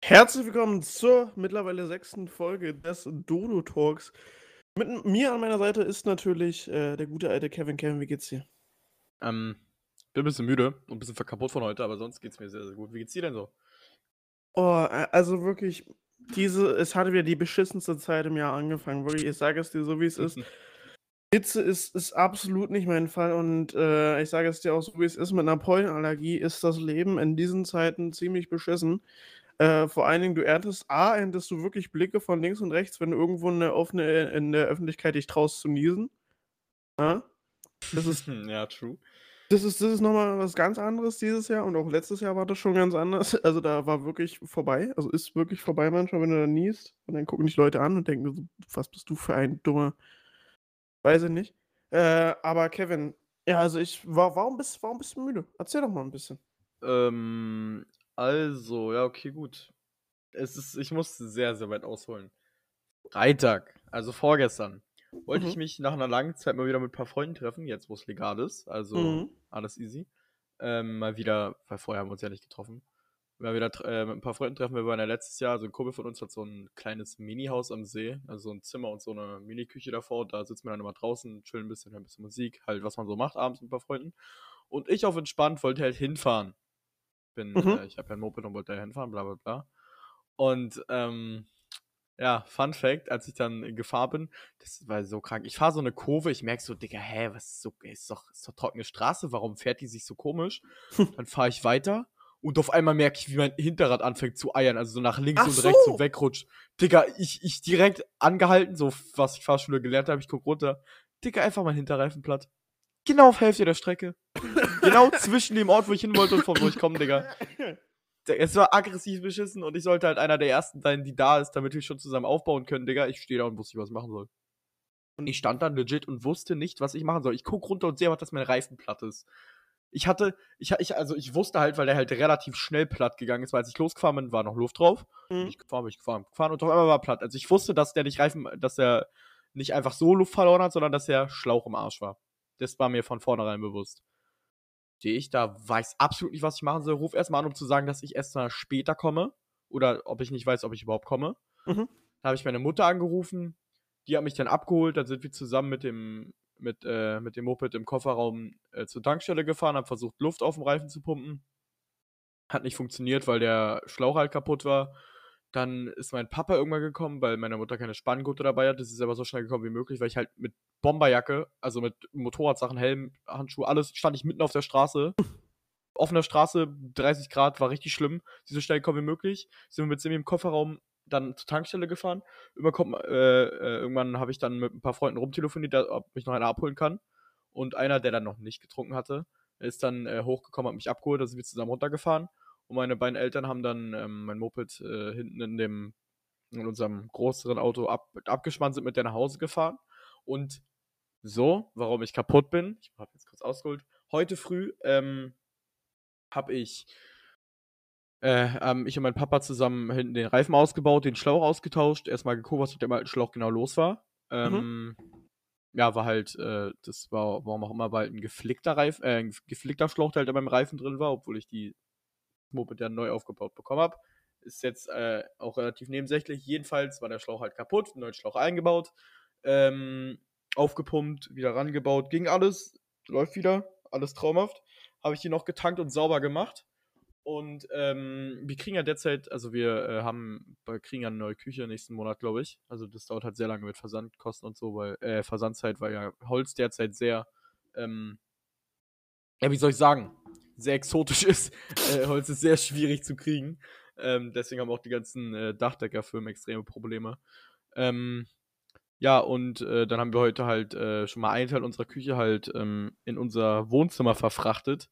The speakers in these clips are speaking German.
Herzlich willkommen zur mittlerweile sechsten Folge des Dodo Talks. Mit mir an meiner Seite ist natürlich äh, der gute alte Kevin. Kevin, wie geht's dir? Ähm, bin ein bisschen müde und ein bisschen kaputt von heute, aber sonst geht's mir sehr, sehr gut. Wie geht's dir denn so? Oh, also wirklich, diese, es hatte wieder die beschissenste Zeit im Jahr angefangen. Wirklich, ich sage es dir so, wie es ist. Hitze ist, ist absolut nicht mein Fall und äh, ich sage es dir auch so, wie es ist. Mit einer Pollenallergie ist das Leben in diesen Zeiten ziemlich beschissen. Äh, vor allen Dingen, du erntest A, erntest du wirklich Blicke von links und rechts, wenn du irgendwo in der, offene, in der Öffentlichkeit dich traust zu niesen. Ja? Das ist, ja, true. Das ist, das ist nochmal was ganz anderes dieses Jahr und auch letztes Jahr war das schon ganz anders. Also da war wirklich vorbei, also ist wirklich vorbei manchmal, wenn du da niest und dann gucken dich Leute an und denken, so, was bist du für ein dummer Weiß ich nicht. Äh, aber Kevin, ja, also ich, war, warum, bist, warum bist du müde? Erzähl doch mal ein bisschen. Ähm, also, ja, okay, gut. Es ist, ich muss sehr, sehr weit ausholen. Freitag, also vorgestern, wollte mhm. ich mich nach einer langen Zeit mal wieder mit ein paar Freunden treffen, jetzt wo es legal ist. Also mhm. alles easy. Ähm, mal wieder, weil vorher haben wir uns ja nicht getroffen wir wieder äh, mit ein paar Freunden treffen. Wir waren ja letztes Jahr, also ein Kumpel von uns hat so ein kleines Mini-Haus am See, also so ein Zimmer und so eine Mini-Küche davor. Da sitzen wir dann immer draußen, chillen ein bisschen, hören ein bisschen Musik, halt was man so macht abends mit ein paar Freunden. Und ich auf entspannt wollte halt hinfahren. Bin, mhm. äh, ich habe ja ein Moped und wollte da hinfahren, bla bla bla. Und ähm, ja, Fun Fact, als ich dann gefahren bin, das war so krank. Ich fahre so eine Kurve, ich merke so, Digga, hä, was ist so, ist doch, ist doch trockene Straße, warum fährt die sich so komisch? dann fahre ich weiter und auf einmal merke ich, wie mein Hinterrad anfängt zu eiern, also so nach links Ach und rechts so wegrutscht. Digga, ich, ich direkt angehalten, so was ich Fahrschule gelernt habe, ich guck runter. Digga, einfach mein Hinterreifen platt. Genau auf Hälfte der Strecke. genau zwischen dem Ort, wo ich hin wollte und von wo ich komme, Digga. Es war aggressiv beschissen und ich sollte halt einer der ersten sein, die da ist, damit wir schon zusammen aufbauen können, Digga. Ich stehe da und wusste nicht, was ich machen soll. Und ich stand dann legit und wusste nicht, was ich machen soll. Ich guck runter und sehe dass mein Reifen platt ist ich hatte, ich, ich, also ich wusste halt, weil der halt relativ schnell platt gegangen ist, weil als ich losgefahren bin, war noch Luft drauf. Mhm. Ich gefahren, bin ich gefahren, gefahren und auf einmal war platt. Also ich wusste, dass der nicht Reifen, dass der nicht einfach so Luft verloren hat, sondern dass der Schlauch im Arsch war. Das war mir von vornherein bewusst. Stehe ich da, weiß absolut nicht, was ich machen soll. Ruf erstmal an, um zu sagen, dass ich erst mal später komme. Oder ob ich nicht weiß, ob ich überhaupt komme. Mhm. Da habe ich meine Mutter angerufen. Die hat mich dann abgeholt. Dann sind wir zusammen mit dem mit, äh, mit dem Moped im Kofferraum äh, zur Tankstelle gefahren, habe versucht, Luft auf dem Reifen zu pumpen. Hat nicht funktioniert, weil der Schlauch halt kaputt war. Dann ist mein Papa irgendwann gekommen, weil meine Mutter keine Spanngurte dabei hat. Das ist aber so schnell gekommen wie möglich, weil ich halt mit Bomberjacke, also mit Motorradsachen, Helm, Handschuhe, alles, stand ich mitten auf der Straße. Offener Straße, 30 Grad, war richtig schlimm. Sie so schnell gekommen wie möglich. Sind wir mit Simi im Kofferraum dann zur Tankstelle gefahren. Irgendwann, äh, äh, irgendwann habe ich dann mit ein paar Freunden rumtelefoniert, ob mich noch einer abholen kann. Und einer, der dann noch nicht getrunken hatte, ist dann äh, hochgekommen, hat mich abgeholt, da sind wir zusammen runtergefahren. Und meine beiden Eltern haben dann ähm, mein Moped äh, hinten in dem in unserem größeren Auto ab, abgespannt, sind mit der nach Hause gefahren. Und so, warum ich kaputt bin, ich habe jetzt kurz ausgeholt, heute früh ähm, habe ich äh, ähm, ich und mein Papa zusammen hinten den Reifen ausgebaut, den Schlauch ausgetauscht, erstmal geguckt, was mit dem alten Schlauch genau los war. Ähm, mhm. Ja, war halt, äh, das war, warum auch immer, war halt ein geflickter Reifen, äh, ein geflickter Schlauch, der halt in meinem Reifen drin war, obwohl ich die Moped ja neu aufgebaut bekommen habe. Ist jetzt äh, auch relativ nebensächlich. Jedenfalls war der Schlauch halt kaputt, neuen Schlauch eingebaut, ähm, aufgepumpt, wieder rangebaut, ging alles, läuft wieder, alles traumhaft. Habe ich die noch getankt und sauber gemacht. Und ähm, wir kriegen ja derzeit, also wir äh, haben, wir kriegen ja eine neue Küche nächsten Monat, glaube ich. Also das dauert halt sehr lange mit Versandkosten und so, weil, äh, Versandzeit, weil ja Holz derzeit sehr, ähm, ja, wie soll ich sagen, sehr exotisch ist. äh, Holz ist sehr schwierig zu kriegen. Ähm, deswegen haben auch die ganzen äh, Dachdeckerfirmen extreme Probleme. Ähm, ja, und äh, dann haben wir heute halt äh, schon mal einen Teil unserer Küche halt ähm, in unser Wohnzimmer verfrachtet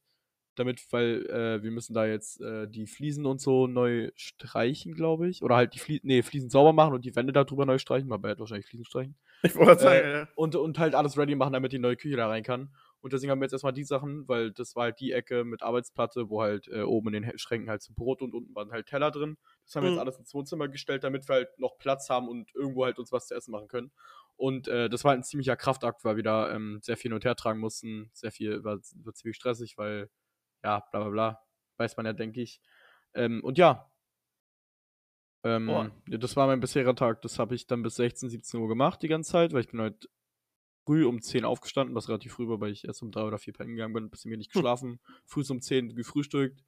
damit, weil äh, wir müssen da jetzt äh, die Fliesen und so neu streichen, glaube ich. Oder halt die Fliesen, nee, Fliesen sauber machen und die Wände darüber neu streichen. Man wird wahrscheinlich Fliesen streichen. Ich wollte sagen, ja. Und, und halt alles ready machen, damit die neue Küche da rein kann. Und deswegen haben wir jetzt erstmal die Sachen, weil das war halt die Ecke mit Arbeitsplatte, wo halt äh, oben in den Schränken halt so Brot und unten waren halt Teller drin. Das haben wir jetzt mhm. alles ins Wohnzimmer gestellt, damit wir halt noch Platz haben und irgendwo halt uns was zu essen machen können. Und äh, das war halt ein ziemlicher Kraftakt, weil wir da ähm, sehr viel hin und her tragen mussten. Sehr viel, war, war ziemlich stressig, weil ja, bla bla bla. Weiß man ja, denke ich. Ähm, und ja, Ähm, ja, das war mein bisheriger Tag. Das habe ich dann bis 16, 17 Uhr gemacht die ganze Zeit, weil ich bin heute früh um 10 aufgestanden, was relativ früh war, weil ich erst um 3 oder 4 pennen gegangen bin, ein bisschen wenig Hm. geschlafen. Früh um 10 gefrühstückt,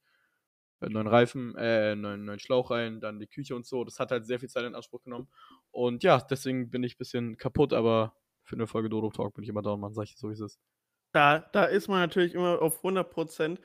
äh, neuen Reifen, äh, neuen, neuen Schlauch rein, dann die Küche und so. Das hat halt sehr viel Zeit in Anspruch genommen. Und ja, deswegen bin ich ein bisschen kaputt, aber für eine Folge Dodo Talk bin ich immer da und man sagt so, wie es ist. Da, da ist man natürlich immer auf 100 Prozent.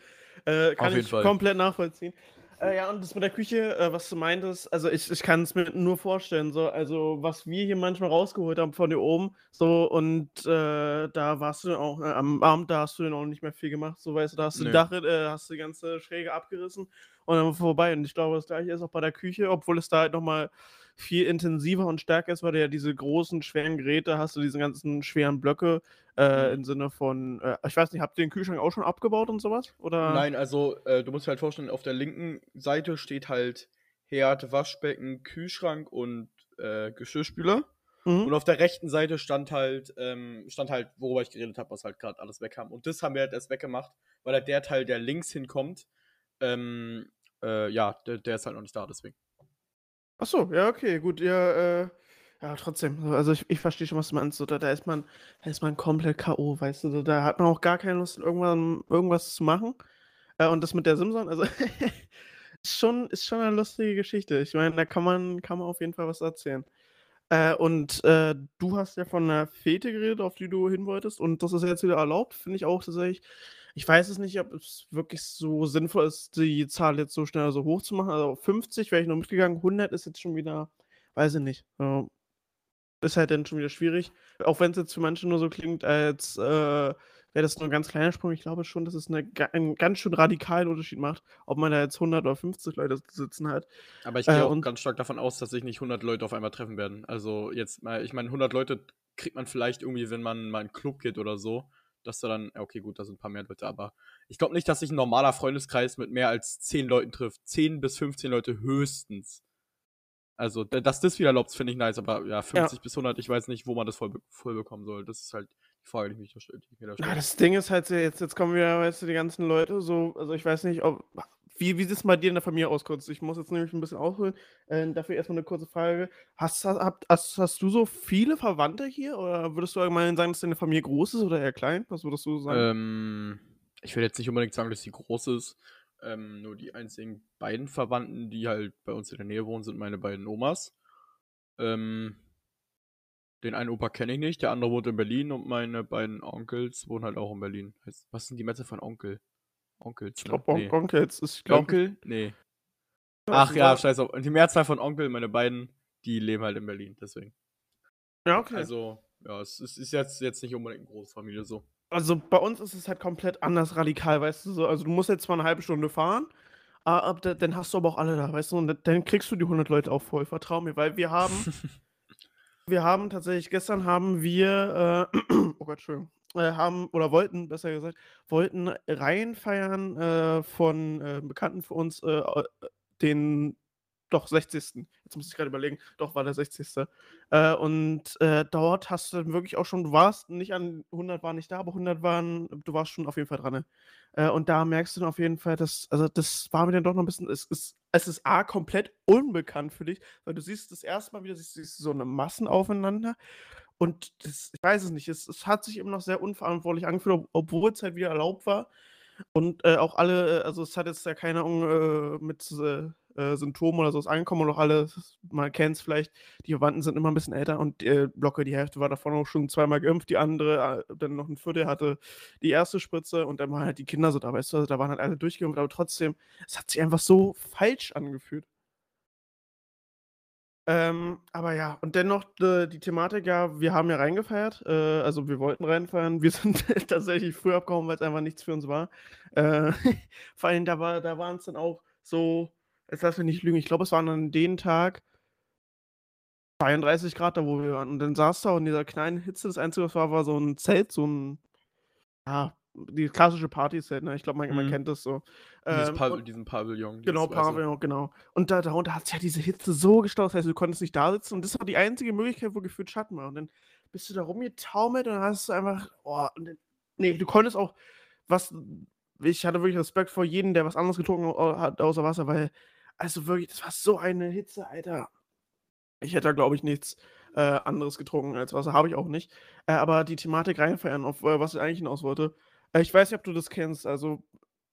Äh, kann ich Fall. komplett nachvollziehen. Äh, ja, und das mit der Küche, äh, was du meintest, also ich, ich kann es mir nur vorstellen, so, also was wir hier manchmal rausgeholt haben von dir oben, so, und äh, da warst du dann auch, äh, am Abend, da hast du dann auch nicht mehr viel gemacht, so, weißt du, da hast du die Dach, äh, hast du die ganze Schräge abgerissen und dann vorbei. Und ich glaube, das gleiche ist auch bei der Küche, obwohl es da halt nochmal viel intensiver und stärker ist, weil du ja diese großen, schweren Geräte hast, du diese ganzen schweren Blöcke, äh, Mhm. im Sinne von, äh, ich weiß nicht, habt ihr den Kühlschrank auch schon abgebaut und sowas? Oder? Nein, also äh, du musst dir halt vorstellen, auf der linken Seite steht halt Herd, Waschbecken, Kühlschrank und äh, Geschirrspüler. Mhm. Und auf der rechten Seite stand halt, ähm, stand halt, worüber ich geredet habe, was halt gerade alles wegkam. Und das haben wir halt erst weggemacht, weil halt der Teil, der links hinkommt, ähm, äh, ja, der, der ist halt noch nicht da, deswegen. Ach so, ja, okay, gut, ja, äh, ja, trotzdem. so, Also ich, ich verstehe schon, was du meinst. Da, da ist man, da ist man komplett K.O., weißt du, da hat man auch gar keine Lust, irgendwann irgendwas zu machen. Äh, und das mit der Simson, also ist schon, ist schon eine lustige Geschichte. Ich meine, da kann man, kann man auf jeden Fall was erzählen. Äh, und äh, du hast ja von einer Fete geredet, auf die du hin wolltest, und das ist jetzt wieder erlaubt, finde ich auch tatsächlich. Ich weiß es nicht, ob es wirklich so sinnvoll ist, die Zahl jetzt so schnell so hoch zu machen. Also 50 wäre ich noch mitgegangen, 100 ist jetzt schon wieder, weiß ich nicht. So, ist halt dann schon wieder schwierig. Auch wenn es jetzt für manche nur so klingt, als äh, wäre das nur ein ganz kleiner Sprung. Ich glaube schon, dass es eine, einen ganz schön radikalen Unterschied macht, ob man da jetzt 100 oder 50 Leute sitzen hat. Aber ich Äh, gehe auch und- ganz stark davon aus, dass sich nicht 100 Leute auf einmal treffen werden. Also jetzt mal, ich meine, 100 Leute kriegt man vielleicht irgendwie, wenn man mal in einen Club geht oder so, dass da dann, ja, okay, gut, da sind ein paar mehr Leute, aber ich glaube nicht, dass sich ein normaler Freundeskreis mit mehr als 10 Leuten trifft. 10 bis 15 Leute höchstens. Also, da- dass das wieder erlaubt, finde ich nice, aber ja, 50 bis 100, ich weiß nicht, wo man das voll, voll bekommen soll. Das ist halt die Frage, die, mich da stellt, die da Na, stelle. das Ding ist halt, so, jetzt, jetzt kommen wieder, weißt du, die ganzen Leute so, also ich weiß nicht, ob, wie, wie sieht es bei dir in der Familie aus, kurz? Ich muss jetzt nämlich ein bisschen ausholen. Äh, dafür erstmal eine kurze Frage. Hast, hast, hast, hast du so viele Verwandte hier oder würdest du allgemein sagen, dass deine Familie groß ist oder eher klein? Was würdest du sagen? Ähm, ich will jetzt nicht unbedingt sagen, dass sie groß ist. Ähm, nur die einzigen beiden Verwandten, die halt bei uns in der Nähe wohnen, sind meine beiden Omas. Ähm, den einen Opa kenne ich nicht, der andere wohnt in Berlin und meine beiden Onkels wohnen halt auch in Berlin. Heißt, was sind die Metze von Onkel? Onkels. ich glaube, Nee. Onkel jetzt ist, ich glaube, Onkel? Nee. Ach ja, scheiß auf. Und die Mehrzahl von Onkel, meine beiden, die leben halt in Berlin, deswegen. Ja, okay. Also, ja, es ist, ist jetzt, jetzt nicht unbedingt eine große Familie so. Also bei uns ist es halt komplett anders radikal, weißt du so. Also du musst jetzt zwar eine halbe Stunde fahren, aber da- dann hast du aber auch alle da, weißt du. Und dann kriegst du die 100 Leute auch voll, vertrau mir, weil wir haben, wir haben tatsächlich, gestern haben wir, äh, oh Gott, Entschuldigung, äh, haben, oder wollten, besser gesagt, wollten Reihen feiern äh, von äh, Bekannten für uns, äh, äh, den, doch, 60. Jetzt muss ich gerade überlegen, doch, war der 60. Äh, und äh, dort hast du wirklich auch schon, du warst nicht an 100 waren nicht da, aber 100 waren, du warst schon auf jeden Fall dran. Ne? Äh, und da merkst du dann auf jeden Fall, dass, also das war mir dann doch noch ein bisschen, es ist, es ist A, komplett unbekannt für dich, weil du siehst das erste Mal wieder, siehst, siehst so eine Massen aufeinander und das, ich weiß es nicht, es, es hat sich immer noch sehr unverantwortlich angefühlt, ob, obwohl es halt wieder erlaubt war. Und äh, auch alle, also es hat jetzt ja keiner äh, mit äh, äh, Symptomen oder sowas angekommen und auch alle, man kennt es vielleicht, die Verwandten sind immer ein bisschen älter und äh, locker die Hälfte war davon auch schon zweimal geimpft, die andere, äh, dann noch ein Viertel hatte die erste Spritze und dann waren halt die Kinder so da, weißt du, also da waren halt alle durchgeimpft, aber trotzdem, es hat sich einfach so falsch angefühlt. Ähm, aber ja, und dennoch äh, die Thematik, ja, wir haben ja reingefeiert, äh, also wir wollten reinfeiern, wir sind tatsächlich früh abgehauen, weil es einfach nichts für uns war. Äh, vor allem, da, war, da waren es dann auch so, jetzt lass mich nicht lügen, ich glaube, es waren an den Tag 32 Grad da, wo wir waren. Und dann saß da in dieser kleinen Hitze, das Einzige, was war, war so ein Zelt, so ein, ja, die klassische Partyzelt, ne? Ich glaube, man, man Mhm. kennt das so. Ähm, Pav und- diesen Pavillon. dieses Genau. Pavillon, genau. Und da, darunter hat sich ja diese Hitze so gestaut, das heißt, du konntest nicht da sitzen und das war die einzige Möglichkeit, wo gefühlt Schatten war. Und dann bist du da rumgetaumelt und dann hast du einfach, oh, und dann, nee, du konntest auch was, ich hatte wirklich Respekt vor jedem, der was anderes getrunken hat außer Wasser, weil Also wirklich, das war so eine Hitze, Alter. Ich hätte da, glaube ich, nichts äh, anderes getrunken als Wasser. Habe ich auch nicht. Äh, aber die Thematik reinfeiern, auf äh, was ich eigentlich hinaus wollte. Äh, ich weiß nicht, ob du das kennst. Also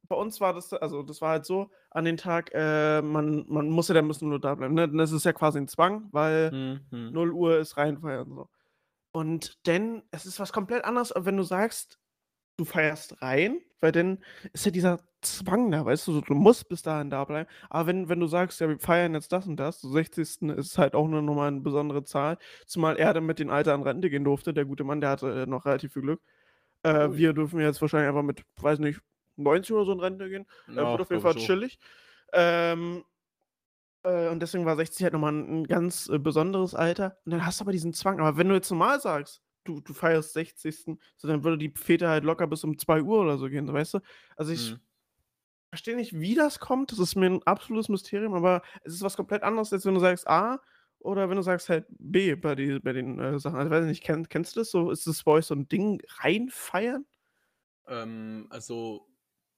bei uns war das, also das war halt so, an den Tag, äh, man, man muss ja dann 0 Uhr da bleiben. Ne? Das ist ja quasi ein Zwang, weil Mhm. 0 Uhr ist reinfeiern. So. Und denn, es ist was komplett anderes, wenn du sagst, du feierst rein, weil dann ist ja dieser Zwang da, weißt du, du musst bis dahin da bleiben. Aber wenn, wenn du sagst, ja, wir feiern jetzt das und das, so 60. ist halt auch nur nochmal eine besondere Zahl, zumal er dann mit den Alter an Rente gehen durfte, der gute Mann, der hatte äh, noch relativ viel Glück. Äh, Ui. wir dürfen jetzt wahrscheinlich einfach mit, weiß nicht, 90 oder so in Rente gehen. Äh, Ja, wird auf jeden Fall chillig. Ähm, äh, und deswegen war 60 halt nochmal ein, ein ganz äh, besonderes Alter. Und dann hast du aber diesen Zwang. Aber wenn du jetzt normal sagst, du, du feierst 60. So, dann würde die Fete halt locker bis um 2 Uhr oder so gehen, weißt du? Also ich Mhm. verstehe nicht, wie das kommt. Das ist mir ein absolutes Mysterium, aber es ist was komplett anderes, als wenn du sagst A oder wenn du sagst halt B bei, die, bei den äh, Sachen. Also, ich weiß nicht, kenn, kennst du das so? Ist das bei euch so ein Ding reinfeiern? Ähm, also,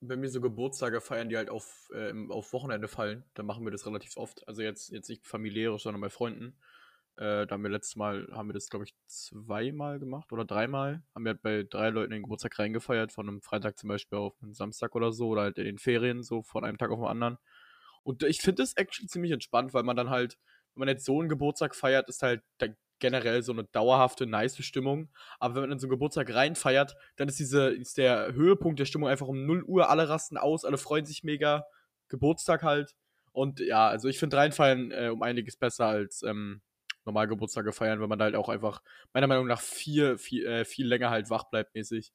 wenn wir so Geburtstage feiern, die halt auf, äh, auf Wochenende fallen, dann machen wir das relativ oft. Also jetzt, jetzt nicht familiäre, sondern bei Freunden. Äh, da haben wir letztes Mal, haben wir das, glaube ich, zweimal gemacht oder dreimal. Haben wir halt bei drei Leuten den Geburtstag reingefeiert, von einem Freitag zum Beispiel auf einen Samstag oder so, oder halt in den Ferien, so von einem Tag auf den anderen. Und ich finde das actually ziemlich entspannt, weil man dann halt, wenn man jetzt so einen Geburtstag feiert, ist halt generell so eine dauerhafte, nice Stimmung. Aber wenn man in so einen Geburtstag reinfeiert, dann ist diese, ist der Höhepunkt der Stimmung einfach um 0 Uhr, alle rasten aus, alle freuen sich mega. Geburtstag halt. Und ja, also ich finde reinfeiern äh, um einiges besser als ähm, normal Geburtstage feiern, weil man da halt auch einfach, meiner Meinung nach, viel, viel, äh, viel länger halt wach bleibt mäßig.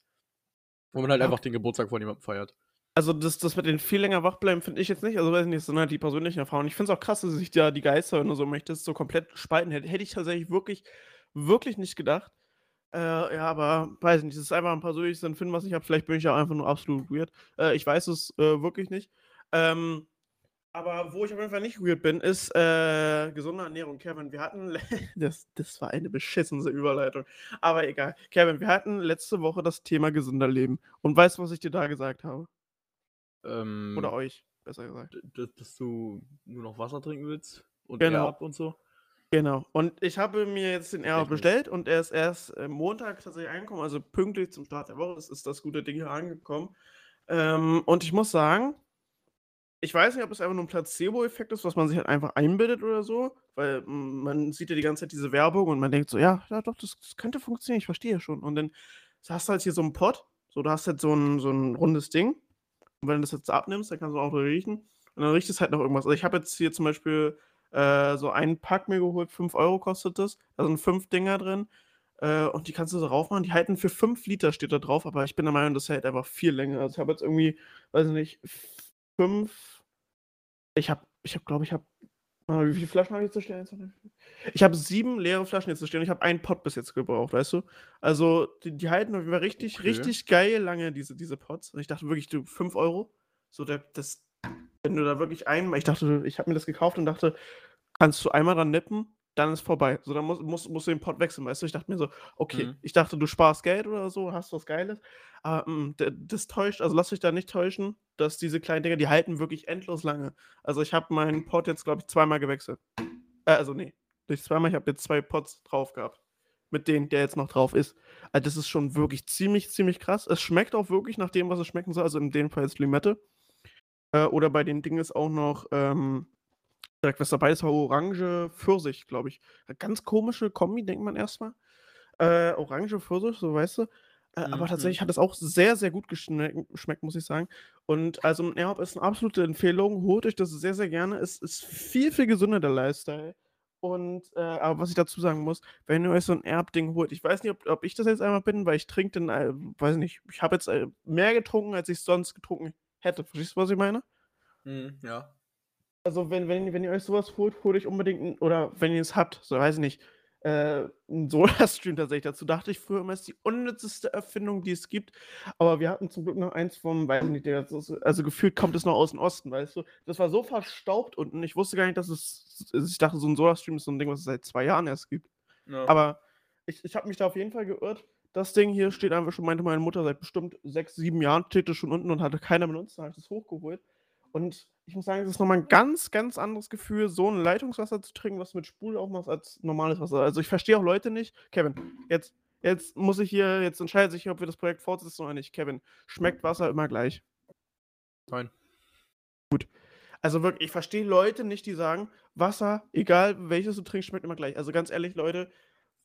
Wo man halt Ja. einfach den Geburtstag von jemandem feiert. Also das, das mit den viel länger wach bleiben, finde ich jetzt nicht. Also weiß ich nicht, das sind halt die persönlichen Erfahrungen. Ich finde es auch krass, dass sich da die Geister, wenn du so möchtest, so komplett spalten hätte. Hätte ich tatsächlich wirklich, wirklich nicht gedacht. Äh, ja, aber weiß nicht, das ist einfach ein persönliches Empfinden, was ich habe. Vielleicht bin ich ja einfach nur absolut weird. Äh, ich weiß es äh, wirklich nicht. Ähm, aber wo ich auf jeden Fall nicht weird bin, ist äh, gesunde Ernährung. Kevin, wir hatten, das, das war eine beschissene Überleitung. Aber egal. Kevin, wir hatten letzte Woche das Thema gesünder Leben. Und weißt du, was ich dir da gesagt habe? Ähm, Oder euch, besser gesagt. dass du nur noch Wasser trinken willst und Genau. Erb und so. Genau. Und ich habe mir jetzt den Technisch. bestellt und er ist erst äh, Montag tatsächlich angekommen, also pünktlich zum Start der Woche ist, ist das gute Ding hier angekommen. Ähm, und ich muss sagen, ich weiß nicht, ob es einfach nur ein Placebo-Effekt ist, was man sich halt einfach einbildet oder so, weil man sieht ja die ganze Zeit diese Werbung und man denkt so, ja, ja doch, das, das könnte funktionieren, ich verstehe schon. Und dann hast du halt hier so einen Pot, so du hast halt so ein, so ein rundes Ding. Und wenn du das jetzt abnimmst, dann kannst du auch riechen. Und dann riecht es halt noch irgendwas. Also ich habe jetzt hier zum Beispiel äh, so einen Pack mir geholt, 5 Euro kostet das. Da sind fünf Dinger drin. Äh, und die kannst du so raufmachen. Die halten für 5 Liter, steht da drauf, aber ich bin der Meinung, das hält einfach viel länger. Also ich habe jetzt irgendwie, weiß ich nicht, fünf. Ich habe, ich habe, glaube ich, habe. Wie viele Flaschen habe ich jetzt zu stehen? Ich habe sieben leere Flaschen jetzt zu stehen. Ich habe einen Pot bis jetzt gebraucht, weißt du? Also, die, die halten auf jeden Fall richtig, Okay. richtig geil lange, diese, diese Pots. Und ich dachte wirklich, du, 5 Euro. So, das, wenn du da wirklich einmal, ich dachte, ich habe mir das gekauft und dachte, kannst du einmal dran nippen, dann ist vorbei. So, dann musst, musst, musst du den Pot wechseln, weißt du? Ich dachte mir so, okay, Mhm. ich dachte, du sparst Geld oder so, hast was Geiles. Aber mm, d- das täuscht, also lass dich da nicht täuschen, dass diese kleinen Dinger, die halten wirklich endlos lange. Also ich habe meinen Pot jetzt, glaube ich, zweimal gewechselt. Äh, also nee, nicht zweimal, ich habe jetzt zwei Pots drauf gehabt. Mit denen, der jetzt noch drauf ist. Also das ist schon wirklich ziemlich, ziemlich krass. Es schmeckt auch wirklich nach dem, was es schmecken soll. Also in dem Fall jetzt Limette. Äh, oder bei den Dingen ist auch noch, ähm, direkt was dabei ist, war Orange, Pfirsich, glaube ich. Ganz komische Kombi, denkt man erstmal. Äh, Orange, Pfirsich, so weißt du. Äh, aber Mhm. tatsächlich hat es auch sehr, sehr gut geschmeckt, geschmeckt, muss ich sagen. Und also ein Airhop ist eine absolute Empfehlung. Holt euch das sehr, sehr gerne. Es ist viel, viel gesünder, der Lifestyle. Und, äh, aber was ich dazu sagen muss, wenn ihr euch so ein Erb-Ding holt, ich weiß nicht, ob, ob ich das jetzt einmal bin, weil ich trinke den, äh, weiß nicht, ich habe jetzt äh, mehr getrunken, als ich sonst getrunken hätte. Verstehst du, was ich meine? Mhm, ja. Also, wenn, wenn, wenn ihr euch sowas holt, holt euch unbedingt, ein, oder wenn ihr es habt, so weiß ich nicht, äh, ein Soda-Stream tatsächlich. Dazu dachte ich früher immer, es ist die unnützeste Erfindung, die es gibt. Aber wir hatten zum Glück noch eins vom, weiß ich nicht, der, also gefühlt kommt es noch aus dem Osten, weißt du. Das war so verstaubt unten. Ich wusste gar nicht, dass es, also ich dachte, so ein Soda-Stream ist so ein Ding, was es seit zwei Jahren erst gibt. ja. Aber ich, ich habe mich da auf jeden Fall geirrt. Das Ding hier steht einfach schon, meinte meine Mutter, seit bestimmt sechs, sieben Jahren steht es schon unten und hatte keiner benutzt. Dann habe ich das hochgeholt. Und ich muss sagen, es ist nochmal ein ganz, ganz anderes Gefühl, so ein Leitungswasser zu trinken, was du mit Sprudel aufmachst, als normales Wasser. Also ich verstehe auch Leute nicht. Kevin, jetzt, jetzt muss ich hier, jetzt entscheidet sich, ob wir das Projekt fortsetzen oder nicht. Kevin, schmeckt Wasser immer gleich? Nein. Gut. Also wirklich, ich verstehe Leute nicht, die sagen, Wasser, egal welches du trinkst, schmeckt immer gleich. Also ganz ehrlich, Leute,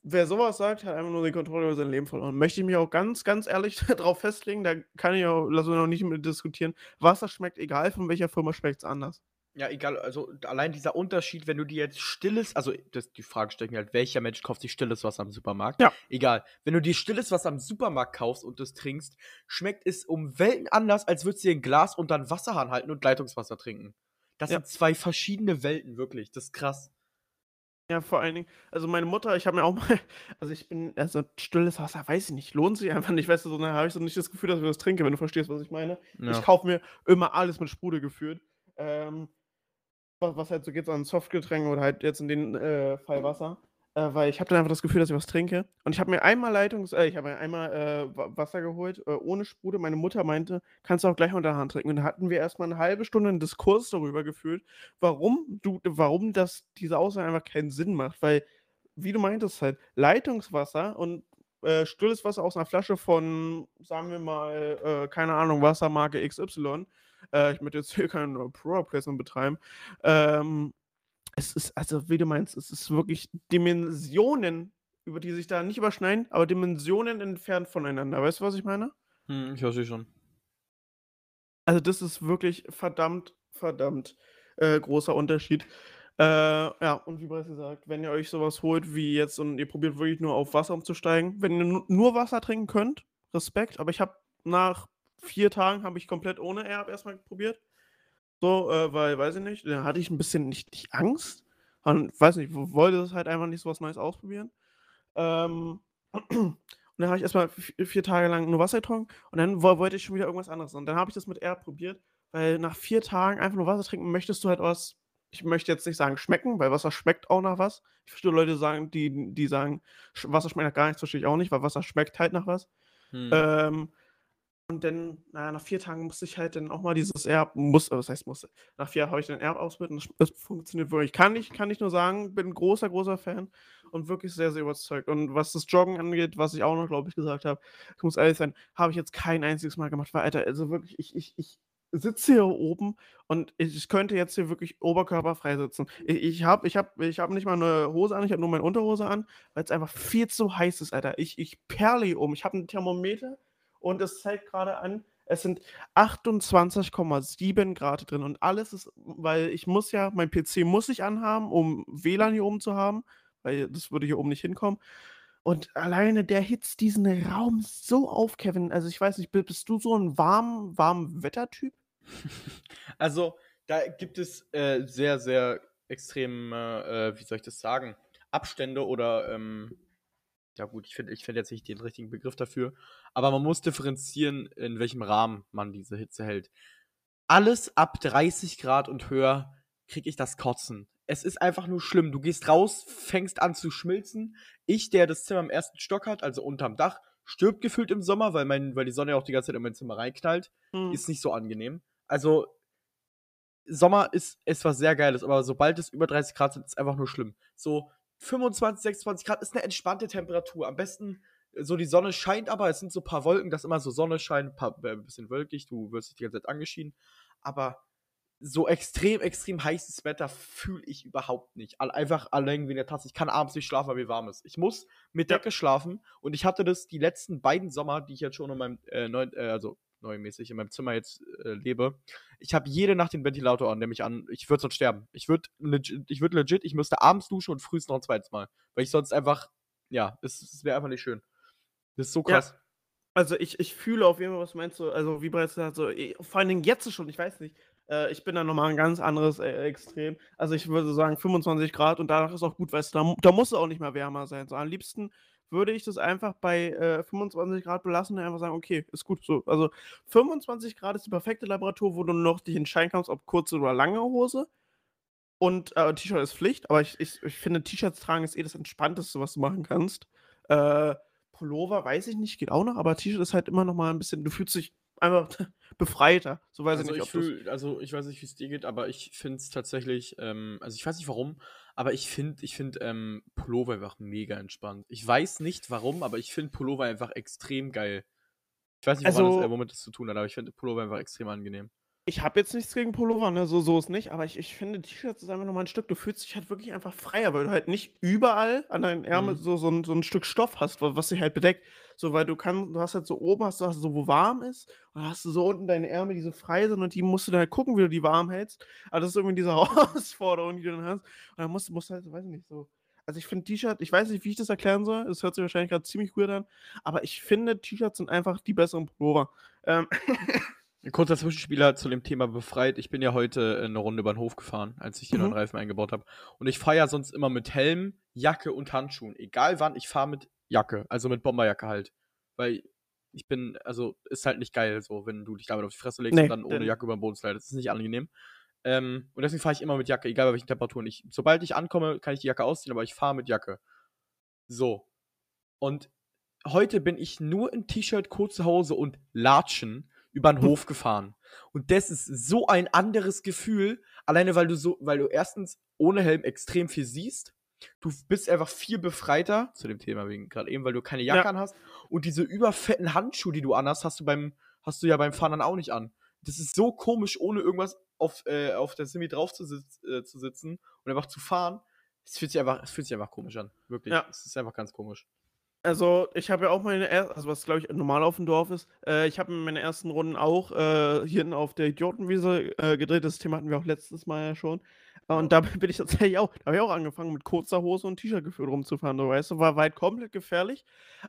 wer sowas sagt, hat einfach nur die Kontrolle über sein Leben verloren. Möchte ich mich auch ganz, ganz ehrlich darauf festlegen, da kann ich auch, lass uns noch nicht mit diskutieren. Wasser schmeckt egal, von welcher Firma schmeckt es anders. Ja, egal, also allein dieser Unterschied, wenn du dir jetzt stilles, also das, die Frage stellt mir halt, welcher Mensch kauft sich stilles Wasser am Supermarkt? Ja. Egal. Wenn du dir stilles Wasser am Supermarkt kaufst und das trinkst, schmeckt es um Welten anders, als würdest du dir ein Glas und dann Wasserhahn halten und Leitungswasser trinken. Das Ja. sind zwei verschiedene Welten, wirklich. Das ist krass. Ja, vor allen Dingen, also meine Mutter, ich habe mir auch mal, also ich bin, also stilles Wasser, weiß ich nicht, lohnt sich einfach nicht, weißt du, so, dann habe ich so nicht das Gefühl, dass ich das trinke, wenn du verstehst, was ich meine. Ich Ja. kaufe mir immer alles mit Sprudel geführt. Ähm, was, was halt so geht, so an Softgetränken oder halt jetzt in dem äh, Fall Wasser. Äh, weil ich habe dann einfach das Gefühl, dass ich was trinke. Und ich habe mir einmal Leitungs-, äh, ich habe mir einmal äh, Wa- Wasser geholt, äh, ohne Sprudel. Meine Mutter meinte, kannst du auch gleich unter der Hand trinken. Und da hatten wir erstmal eine halbe Stunde einen Diskurs darüber geführt, warum du, warum das, diese Aussage einfach keinen Sinn macht. Weil, wie du meintest halt, Leitungswasser und äh, stilles Wasser aus einer Flasche von, sagen wir mal, äh, keine Ahnung, Wassermarke XY. Äh, ich möchte jetzt hier kein äh, Pro-Placement betreiben. Ähm, es ist, also wie du meinst, es ist wirklich Dimensionen, über die sich da nicht überschneiden, aber Dimensionen entfernt voneinander. Weißt du, was ich meine? Hm, ich verstehe schon. Also das ist wirklich verdammt, verdammt äh, großer Unterschied. Äh, ja, und wie bereits gesagt, wenn ihr euch sowas holt wie jetzt und ihr probiert wirklich nur auf Wasser umzusteigen, wenn ihr nu- nur Wasser trinken könnt, Respekt, aber ich habe nach vier Tagen habe ich komplett ohne Erb erstmal probiert. So, äh, weil, weiß ich nicht, da hatte ich ein bisschen nicht, nicht Angst. Und weiß nicht, wo- wollte das halt einfach nicht so was Neues ausprobieren. Ähm, und dann habe ich erstmal vi- vier Tage lang nur Wasser getrunken und dann wo- wollte ich schon wieder irgendwas anderes. Und dann habe ich das mit Erb probiert, weil nach vier Tagen einfach nur Wasser trinken möchtest du halt was, ich möchte jetzt nicht sagen schmecken, weil Wasser schmeckt auch nach was. Ich verstehe Leute, sagen, die, die sagen, Wasser schmeckt nach gar nichts, verstehe ich auch nicht, weil Wasser schmeckt halt nach was. Hm. Ähm, und dann, naja, nach vier Tagen musste ich halt dann auch mal dieses Erb, muss, was heißt musste, nach vier habe ich dann Erb ausprobiert und das funktioniert wirklich. Kann ich, kann ich nur sagen, bin ein großer, großer Fan und wirklich sehr, sehr überzeugt. Und was das Joggen angeht, was ich auch noch, glaube ich, gesagt habe, ich muss ehrlich sein, habe ich jetzt kein einziges Mal gemacht, weil, Alter, also wirklich, ich, ich, ich sitze hier oben und ich, könnte jetzt hier wirklich oberkörperfrei sitzen. Ich, ich habe ich hab, ich hab nicht mal eine Hose an, ich habe nur meine Unterhose an, weil es einfach viel zu heiß ist, Alter. Ich, ich perle hier um. Ich habe ein Thermometer und es zeigt gerade an, es sind 28,7 Grad drin und alles ist, weil ich muss ja, mein PC muss ich anhaben, um WLAN hier oben zu haben, weil das würde hier oben nicht hinkommen. Und alleine der hitzt diesen Raum so auf, Kevin. Also ich weiß nicht, bi- bist du so ein warm, warm Wettertyp? Also, da gibt es äh, sehr, sehr extreme, äh, wie soll ich das sagen, Abstände oder, ähm, ja gut, ich finde ich find jetzt nicht den richtigen Begriff dafür, aber man muss differenzieren, in welchem Rahmen man diese Hitze hält. Alles ab 30 Grad und höher kriege ich das Kotzen. Es ist einfach nur schlimm. Du gehst raus, fängst an zu schmilzen. Ich, der das Zimmer im ersten Stock hat, also unterm Dach, stirbt gefühlt im Sommer, weil, mein, weil die Sonne ja auch die ganze Zeit in mein Zimmer reinknallt Hm. ist nicht so angenehm. Also, Sommer ist etwas sehr Geiles, aber sobald es über 30 Grad sind, ist es einfach nur schlimm. So 25, 26 Grad ist eine entspannte Temperatur. Am besten, äh, so die Sonne scheint aber, es sind so ein paar Wolken, dass immer so Sonne scheint, ein paar, äh, ein bisschen wölkig, du wirst dich die ganze Zeit angeschieden. Aber so extrem, extrem heißes Wetter fühle ich überhaupt nicht. Einfach allein wie in der Tasse. Ich kann abends nicht schlafen, weil mir warm ist. Ich muss mit Ja. Decke schlafen und ich hatte das die letzten beiden Sommer, die ich jetzt schon in meinem äh, neuen, äh, also neumäßig in meinem Zimmer jetzt äh, lebe. Ich habe jede Nacht den Ventilator an, der mich an. Ich würde sonst sterben. Ich würde legit, ich würd legit, ich müsste abends duschen und frühst noch ein zweites Mal. Weil ich sonst einfach, ja, es, es wäre einfach nicht schön. Das ist so Ja. krass. Also ich, ich fühle auf jeden Fall, was du meinst. So, also wie bereits gesagt, so, eh, vor allen Dingen jetzt schon, ich weiß nicht. Äh, ich bin da nochmal ein ganz anderes äh, Extrem. Also ich würde sagen 25 Grad und danach ist auch gut, du, da, da muss es auch nicht mehr wärmer sein. So, am liebsten würde ich das einfach bei äh, 25 Grad belassen und einfach sagen, okay, ist gut so. Also 25 Grad ist die perfekte Temperatur, wo du noch dich entscheiden kannst, ob kurze oder lange Hose. Und äh, T-Shirt ist Pflicht, aber ich, ich, ich finde, T-Shirts tragen ist eh das Entspannteste, was du machen kannst. Äh, Pullover, weiß ich nicht, geht auch noch, aber T-Shirt ist halt immer noch mal ein bisschen, du fühlst dich einfach befreiter. So weiß Also ich ich nicht, ob du's fühle also ich weiß nicht, wie's dir geht, aber ich finde es tatsächlich, ähm also ich weiß nicht warum, aber ich finde ich finde, ähm, Pullover einfach mega entspannt. Ich weiß nicht warum, aber ich finde Pullover einfach extrem geil. Ich weiß nicht, woran das äh, Also womit das zu tun hat, aber ich finde Pullover einfach extrem angenehm. Ich habe jetzt nichts gegen Pullover, ne, so so ist nicht, aber ich ich finde, T-Shirts ist einfach noch mal 'n Stück du fühlst dich halt wirklich einfach freier, weil du halt nicht überall an deinen Ärmeln Mhm. so so 'n so 'n Stück Stoff hast, wa was dich halt bedeckt. So, weil du kann du hast halt so oben hast du hast so, wo warm ist und dann hast du so unten deine Ärmel, die so frei sind und die musst du dann halt gucken, wie du die warm hältst. Aber das ist irgendwie diese Herausforderung, die du dann hast. Und dann musst du musst halt, weiß ich nicht, so also ich finde T-Shirt ich weiß nicht, wie ich das erklären soll. Es hört sich wahrscheinlich grad ziemlich weird an, aber ich finde, T-Shirts sind einfach die besseren Pullover. Ähm Kurzer Zwischenspieler zu dem Thema befreit. Ich bin ja heute, äh, 'ne Runde über 'n Hof gefahren, als ich neuen Mhm. Reifen eingebaut habe. Und ich fahre ja sonst immer mit Helm, Jacke und Handschuhen. Egal wann, ich fahre mit Jacke, also mit Bomberjacke halt. Weil ich bin also, ist halt nicht geil so, wenn du dich damit auf die Fresse legst und Ne, dann ohne Jacke übern Boden slidest. Das ist nicht angenehm. Ähm, und deswegen fahre ich immer mit Jacke, egal bei welchen Temperaturen. Ich sobald ich ankomme, kann ich die Jacke ausziehen, aber ich fahre mit Jacke. So. Und heute bin ich nur in T-Shirt, kurze Hose und Latschen übern Hm. Hof gefahren. Und das ist so ein anderes Gefühl, alleine weil du so weil du 1. ohne Helm extrem viel siehst. Du bist einfach viel befreiter zu dem Thema wegen grad eben, weil du keine Jacke Ja. anhast. Und diese überfetten Handschuhe, die du anhast, hast du beim hast du ja beim Fahren dann auch nicht an. Das ist so komisch, ohne irgendwas auf äh, auf der Semi drauf zu sitz äh, zu sitzen und einfach zu fahren. Es fühlt sich einfach es fühlt sich einfach komisch an, wirklich. Ja. Es ist einfach ganz komisch. Also, ich habe ja auch meine er also was, glaube ich, normal auf'm Dorf ist. Äh, ich habe meine ersten Runden auch, äh, hier hinten auf der Idiotenwiese, äh, gedreht. Das Thema hatten wir auch letztes Mal ja schon. Und da bin ich tatsächlich auch da habe ich auch angefangen, mit kurzer Hose und T-Shirt gefühlt rumzufahren, so, weißt du? War war halt komplett gefährlich,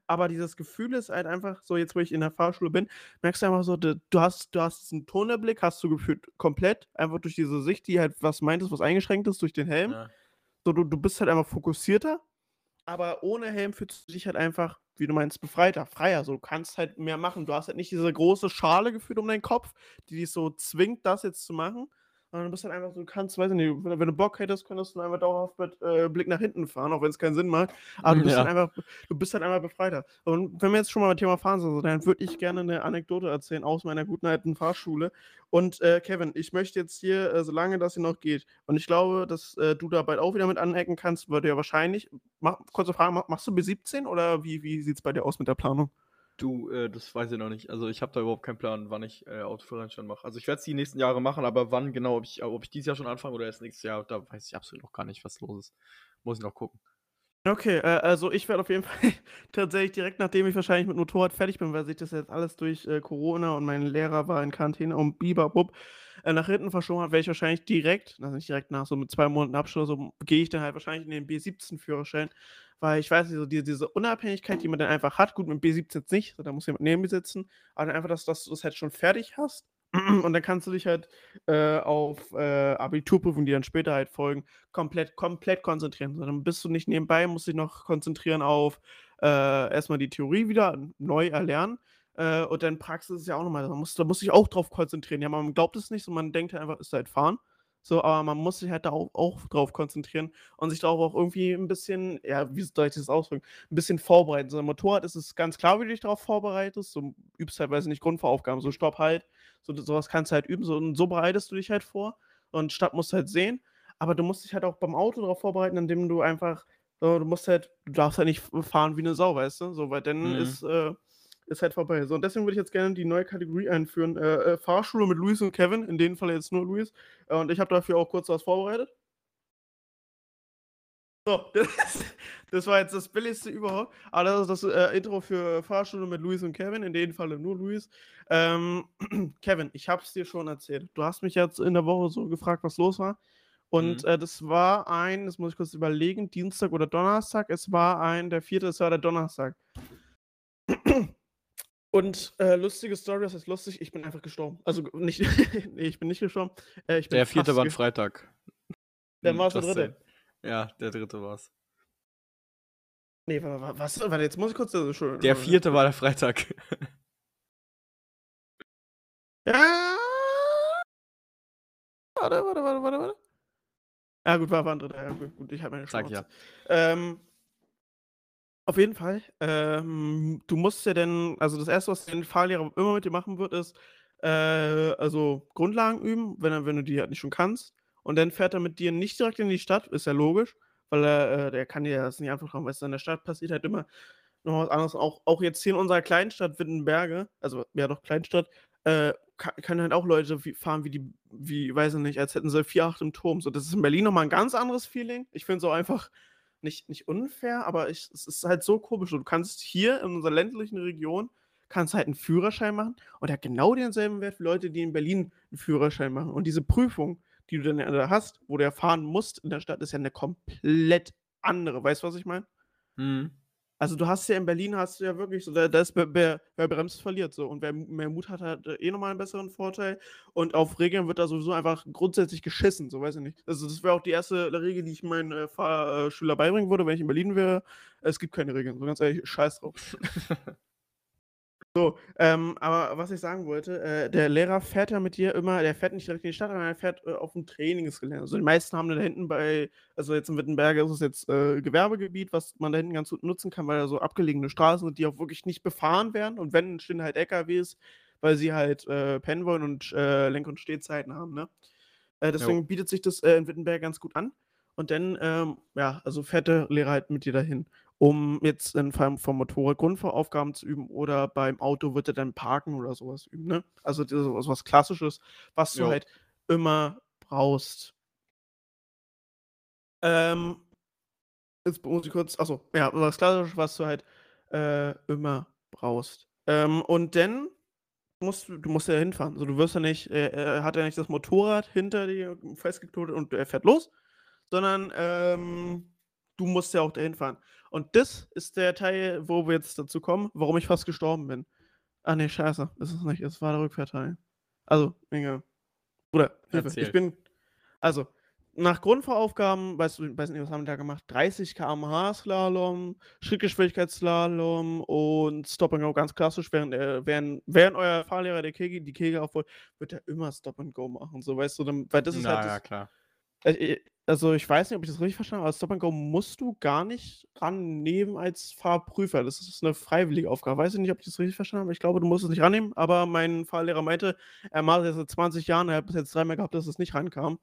aber dieses Gefühl ist halt einfach so jetzt, wo ich in der Fahrschule bin, merkst du einfach so, du hast du hast diesen Tunnelblick hast du gefühlt komplett, einfach durch diese Sicht, die halt was meintest, was eingeschränkt ist durch den Helm. Ja. So, du du bist halt einfach fokussierter, aber ohne Helm fühlst du dich halt einfach, wie du meinst, befreiter, freier. So, du kannst halt mehr machen. Du hast halt nicht diese große Schale gefühlt um deinen Kopf, die dich so zwingt, das jetzt zu machen. Sondern du bist halt einfach so du kannst, weiß ich nicht, wenn wenn du Bock hättest, könntest du einfach dauerhaft mit, äh, Blick nach hinten fahren, auch wenn's keinen Sinn macht. Aber du bist halt Ja. einfach du bist halt einfach befreiter. Und wenn wir jetzt schon mal beim Thema Fahren sind, dann würde ich gerne 'ne Anekdote erzählen aus meiner guten alten Fahrschule. Und, äh, Kevin, ich möchte jetzt hier, äh, solange das hier noch geht und ich glaube, dass, äh, du da bald auch wieder mit anecken kannst, du ja wahrscheinlich ma kurze Frage, ma machst du B17 oder wie wie sieht's bei dir aus mit der Planung? Du, äh, das weiß ich noch nicht. Also, ich habe da überhaupt keinen Plan, wann ich, äh, Autoführerschein mache. Also, ich werde es die nächsten Jahre machen, aber wann genau, ob ich ob ich dieses Jahr schon anfange oder erst nächstes Jahr, da weiß ich absolut noch gar nicht, was los ist. Muss ich noch gucken. Okay, äh, also ich werde auf jeden Fall tatsächlich direkt, nachdem ich wahrscheinlich mit Motorrad fertig bin, weil sich das jetzt alles durch, äh, Corona und mein Lehrer war in Quarantäne und Bibabub, äh, nach hinten verschoben hat, werde ich wahrscheinlich direkt also nicht direkt nach, so mit 2 Monaten Abschluss, so gehe ich dann halt wahrscheinlich in den B17-Führerschein, weil ich weiß nicht, so diese diese Unabhängigkeit, die man dann einfach hat gut, mit B17 jetzt nicht, so da muss jemand neben mir sitzen, aber dann einfach, dass dass du das halt schon fertig hast und dann kannst du dich halt, äh, auf, äh, Abiturprüfungen, die dann später halt folgen, komplett komplett konzentrieren. Dann bist du nicht nebenbei, musst dich noch konzentrieren auf, äh, erst mal die Theorie wieder neu erlernen, äh, und dann Praxis ist ja auch noch mal da musst da musst dich auch drauf konzentrieren. Ja, man glaubt es nicht so, man denkt halt einfach, ist halt Fahren. So, aber man muss sich halt da au auch drauf konzentrieren und sich darauf auch irgendwie 'n bisschen ja, wie soll ich das ausdrücken, 'n bisschen vorbereiten. So, im Motorrad ist es ganz klar, wie du dich darauf vorbereitest. Du übst halt, weiß ich nicht, Grundfahraufgaben, so Stopp, Halt, so so was kannst du halt üben, so und so bereitest du dich halt vor und Stadt musst du halt sehen, aber du musst dich halt auch beim Auto darauf vorbereiten, indem du einfach so, du musst halt du darfst halt nicht fahren wie 'ne Sau, weißt du? So, weil dann Mhm. ist, äh ist halt vorbei. So, und deswegen würde ich jetzt gerne die neue Kategorie einführen, äh, äh, Fahrschule mit Luis und Kevin, in dem Fall jetzt nur Luis. Äh, und ich habe dafür auch kurz was vorbereitet. So, das das war jetzt das Billigste überhaupt, aber das ist das, äh, Intro für Fahrschule mit Luis und Kevin, in dem Falle nur Luis. Ähm, Kevin, ich habe es dir schon erzählt. Du hast mich jetzt in der Woche so gefragt, was los war. Und, Mhm. äh, das war ein das muss ich kurz überlegen, Dienstag oder Donnerstag. Es war ein der 4., es war der Donnerstag. Und, äh, lustige Story, was heißt lustig? Ich bin einfach gestorben. Also, nicht ne, ich bin nicht gestorben. Äh, bin Der 4. fast war 'n ge Freitag. Hm, der just 3. saying. Ja, der 3. war's. Ne, wa wa was? Warte, jetzt muss ich kurz äh, schon Der schon 4. war der Freitag. Ja. Warte, warte, warte, warte, warte. Ja gut, war war 'n 3. Ja gut, gut, ich habe meine Sage Schnauze. ja. Ähm Auf jeden Fall. Ähm, du musst ja denn also das Erste, was dein Fahrlehrer immer mit dir machen wird, ist, äh, also Grundlagen üben, wenn wenn du die halt nicht schon kannst. Und dann fährt er mit dir nicht direkt in die Stadt, ist ja logisch, weil er, äh, der kann dir das nicht einfach machen, weißt du, in der Stadt passiert halt immer noch was anderes. Auch, auch jetzt hier in unserer Kleinstadt Wittenberge, also ja doch Kleinstadt, äh, können halt auch Leute wie, fahren wie die, wie, weiß ich nicht, als hätten sie 4-8 im Turm. So, das ist in Berlin nochmal ein ganz anderes Feeling. Ich finde es auch einfach nicht, nicht unfair, aber ich, es ist halt so komisch. Du kannst hier in unserer ländlichen Region kannst halt einen Führerschein machen und der hat genau denselben Wert wie Leute, die in Berlin einen Führerschein machen. Und diese Prüfung, die du dann da hast, wo du ja fahren musst in der Stadt, ist ja eine komplett andere. Weißt du, was ich meine? Mhm. Also du hast ja in Berlin hast du ja wirklich so, da, da ist wer, wer, wer bremst, verliert so. Und wer mehr Mut hat, hat eh nochmal einen besseren Vorteil. Und auf Regeln wird da sowieso einfach grundsätzlich geschissen, so weiß ich nicht. Also das wäre auch die erste Regel, die ich meinen äh, Fahrschüler beibringen würde, wenn ich in Berlin wäre. Es gibt keine Regeln, so ganz ehrlich, scheiß drauf. So, ähm, aber was ich sagen wollte, äh, der Lehrer fährt ja mit dir immer, der fährt nicht direkt in die Stadt, sondern er fährt äh, auf dem Trainingsgelände. Also die meisten haben da hinten bei, also jetzt in Wittenberge ist es jetzt äh, Gewerbegebiet, was man da hinten ganz gut nutzen kann, weil da so abgelegene Straßen sind, die auch wirklich nicht befahren werden. Und wenn, stehen halt LKWs, weil sie halt äh, pennen wollen und äh, Lenk- und Stehzeiten haben, ne? Äh, deswegen jo. bietet sich das in Wittenberg ganz gut an. Und dann, ähm, ja, also fährt der Lehrer halt mit dir dahin um jetzt in Fall vom Motorrad Grundaufgaben zu üben oder beim Auto wird er dann parken oder sowas üben, ne? Also das was Klassisches, was du halt immer brauchst. Ähm, jetzt muss ich kurz, achso, ja, was Klassisches, was du halt äh, immer brauchst. Ähm, und dann musst du, du musst ja hinfahren. Also du wirst ja nicht, äh, er hat ja nicht das Motorrad hinter dir festgeknotet und er fährt los, sondern ähm, du musst ja auch dahin fahren. Und das ist der Teil, wo wir jetzt dazu kommen, warum ich fast gestorben bin. Ah, nee, scheiße. Das ist nicht. Es war der Rückkehrteil. Also, Inge. Bruder, Hilfe. Erzähl. Ich bin. Also, nach Grundvoraufgaben, weißt du, weiß nicht, was haben wir da gemacht? 30 km/h Slalom, Schrittgeschwindigkeitsslalom und Stop and Go ganz klassisch. Während, äh, während, während euer Fahrlehrer der Kegel die Kegel aufholt, wird er immer Stop and Go machen. So, weißt du, dann, weil das ist Na, halt. Das, ja, klar. Äh, also ich weiß nicht, ob ich das richtig verstanden habe, aber Stop and Go musst du gar nicht rannehmen als Fahrprüfer. Das ist eine freiwillige Aufgabe. Weiß ich nicht, ob ich das richtig verstanden habe. Ich glaube, du musst es nicht rannehmen, aber mein Fahrlehrer meinte, er macht es jetzt seit 20 Jahren, er hat bis jetzt dreimal gehabt, dass es nicht rankam.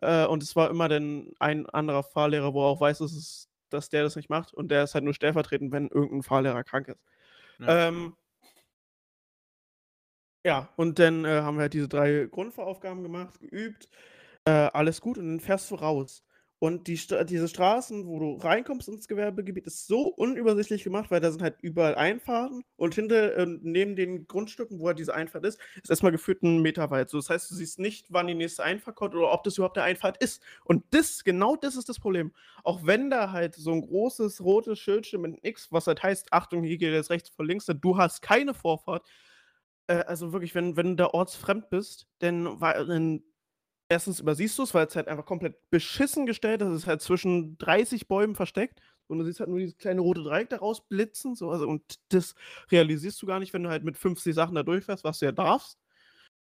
Äh, und es war immer dann ein anderer Fahrlehrer, wo er auch weiß, dass, es, dass der das nicht macht. Und der ist halt nur stellvertretend, wenn irgendein Fahrlehrer krank ist. Ja. Ähm, ja, und dann äh, haben wir halt diese drei Grundvoraufgaben gemacht, geübt. Äh, alles gut und dann fährst du raus. Und die diese Straßen, wo du reinkommst ins Gewerbegebiet, ist so unübersichtlich gemacht, weil da sind halt überall Einfahrten und hinter äh, neben den Grundstücken, wo halt diese Einfahrt ist, ist erstmal gefühlt 'n Meter weit. So, das heißt, du siehst nicht, wann die nächste Einfahrt kommt oder ob das überhaupt der Einfahrt ist. Und das genau das ist das Problem. Auch wenn da halt so ein großes rotes Schildchen mit 'n X, was halt heißt: „Achtung, hier geht jetzt rechts vor links“, du hast keine Vorfahrt. Äh, also wirklich, wenn wenn du da ortsfremd bist, dann dann erstens übersiehst du es, weil es halt einfach komplett beschissen gestellt ist. Es ist halt zwischen 30 Bäumen versteckt und du siehst halt nur dieses kleine rote Dreieck da rausblitzen. So, also, und das realisierst du gar nicht, wenn du halt mit 50 Sachen da durchfährst, was du ja darfst.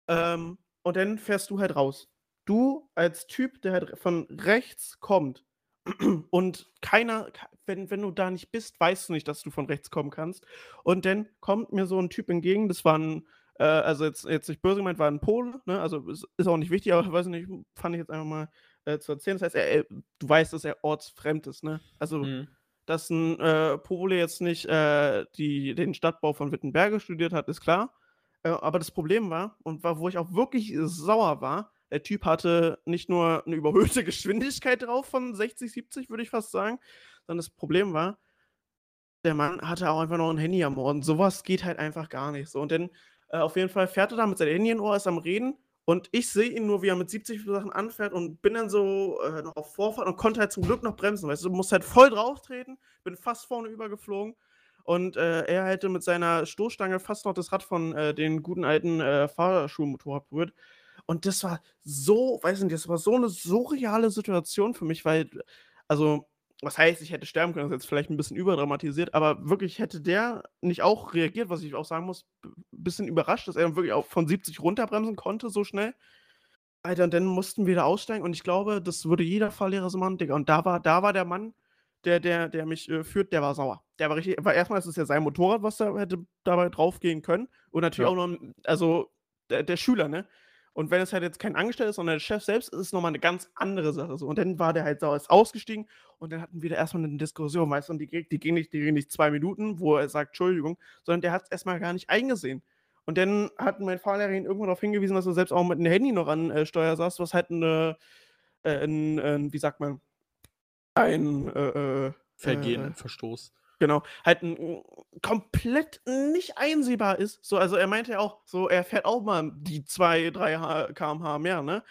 Ähm, und dann fährst du halt raus. Du als Typ, der halt von rechts kommt und keiner, wenn, wenn du da nicht bist, weißt du nicht, dass du von rechts kommen kannst. Und dann kommt mir so ein Typ entgegen, das war ein äh, also jetzt, jetzt nicht böse gemeint, war ein Pole, ne? Also ist, ist auch nicht wichtig, aber weiß nicht, fand ich jetzt einfach mal äh, zu erzählen. Das heißt, er, er, du weißt, dass er ortsfremd ist, ne? Also, mhm. dass ein äh, Pole jetzt nicht äh, die, den Stadtbau von Wittenberge studiert hat, ist klar. Äh, aber das Problem war, und war, wo ich auch wirklich sauer war, der Typ hatte nicht nur eine überhöhte Geschwindigkeit drauf von 60, 70, würde ich fast sagen, sondern das Problem war, der Mann hatte auch einfach noch ein Handy am Ohr. Und sowas geht halt einfach gar nicht so. Und dann äh, auf jeden Fall fährt er da mit seinem Handy in Ohr, ist am Reden und ich sehe ihn nur, wie er mit 70 Sachen anfährt und bin dann so äh, noch auf Vorfahrt und konnte halt zum Glück noch bremsen. Weißt du, musst halt voll drauf treten, bin fast vorne übergeflogen und äh, er hätte mit seiner Stoßstange fast noch das Rad von äh, den guten alten äh, Fahrschulmotorrad berührt. Und das war so, weiß nicht, das war so eine surreale Situation für mich, weil, also was heißt, ich hätte sterben können, das ist jetzt vielleicht ein bisschen überdramatisiert, aber wirklich hätte der nicht auch reagiert, was ich auch sagen muss, ein bisschen überrascht, dass er wirklich auch von 70 runterbremsen konnte, so schnell. Alter, und dann mussten wir da aussteigen und ich glaube, das würde jeder Fahrlehrer so machen, Digga. Und da war, da war der Mann, der, der, der mich äh, führt, der war sauer. Der war richtig, weil erstmal ist es ja sein Motorrad, was da hätte dabei draufgehen können. Und natürlich Ja. auch noch, also der, der Schüler, ne? Und wenn es halt jetzt kein Angestellter ist, sondern der Chef selbst, ist es nochmal eine ganz andere Sache. So. Und dann war der halt sauer, ist ausgestiegen und dann hatten wir da erstmal eine Diskussion, weißt du, und die, ging- die, ging nicht, die ging nicht zwei Minuten, wo er sagt, Entschuldigung, sondern der hat es erstmal gar nicht eingesehen. Und dann hat mein Fahrlehrer ihn irgendwann darauf hingewiesen, dass er selbst auch mit dem Handy noch an äh, Steuer saß, was halt eine, äh, ein, ein, wie sagt man, ein äh, äh, Vergehen, äh, Verstoß. Genau, halt n- komplett nicht einsehbar ist. So, also er meinte ja auch, so, er fährt auch mal die 2, 3 H- km/h mehr, ne?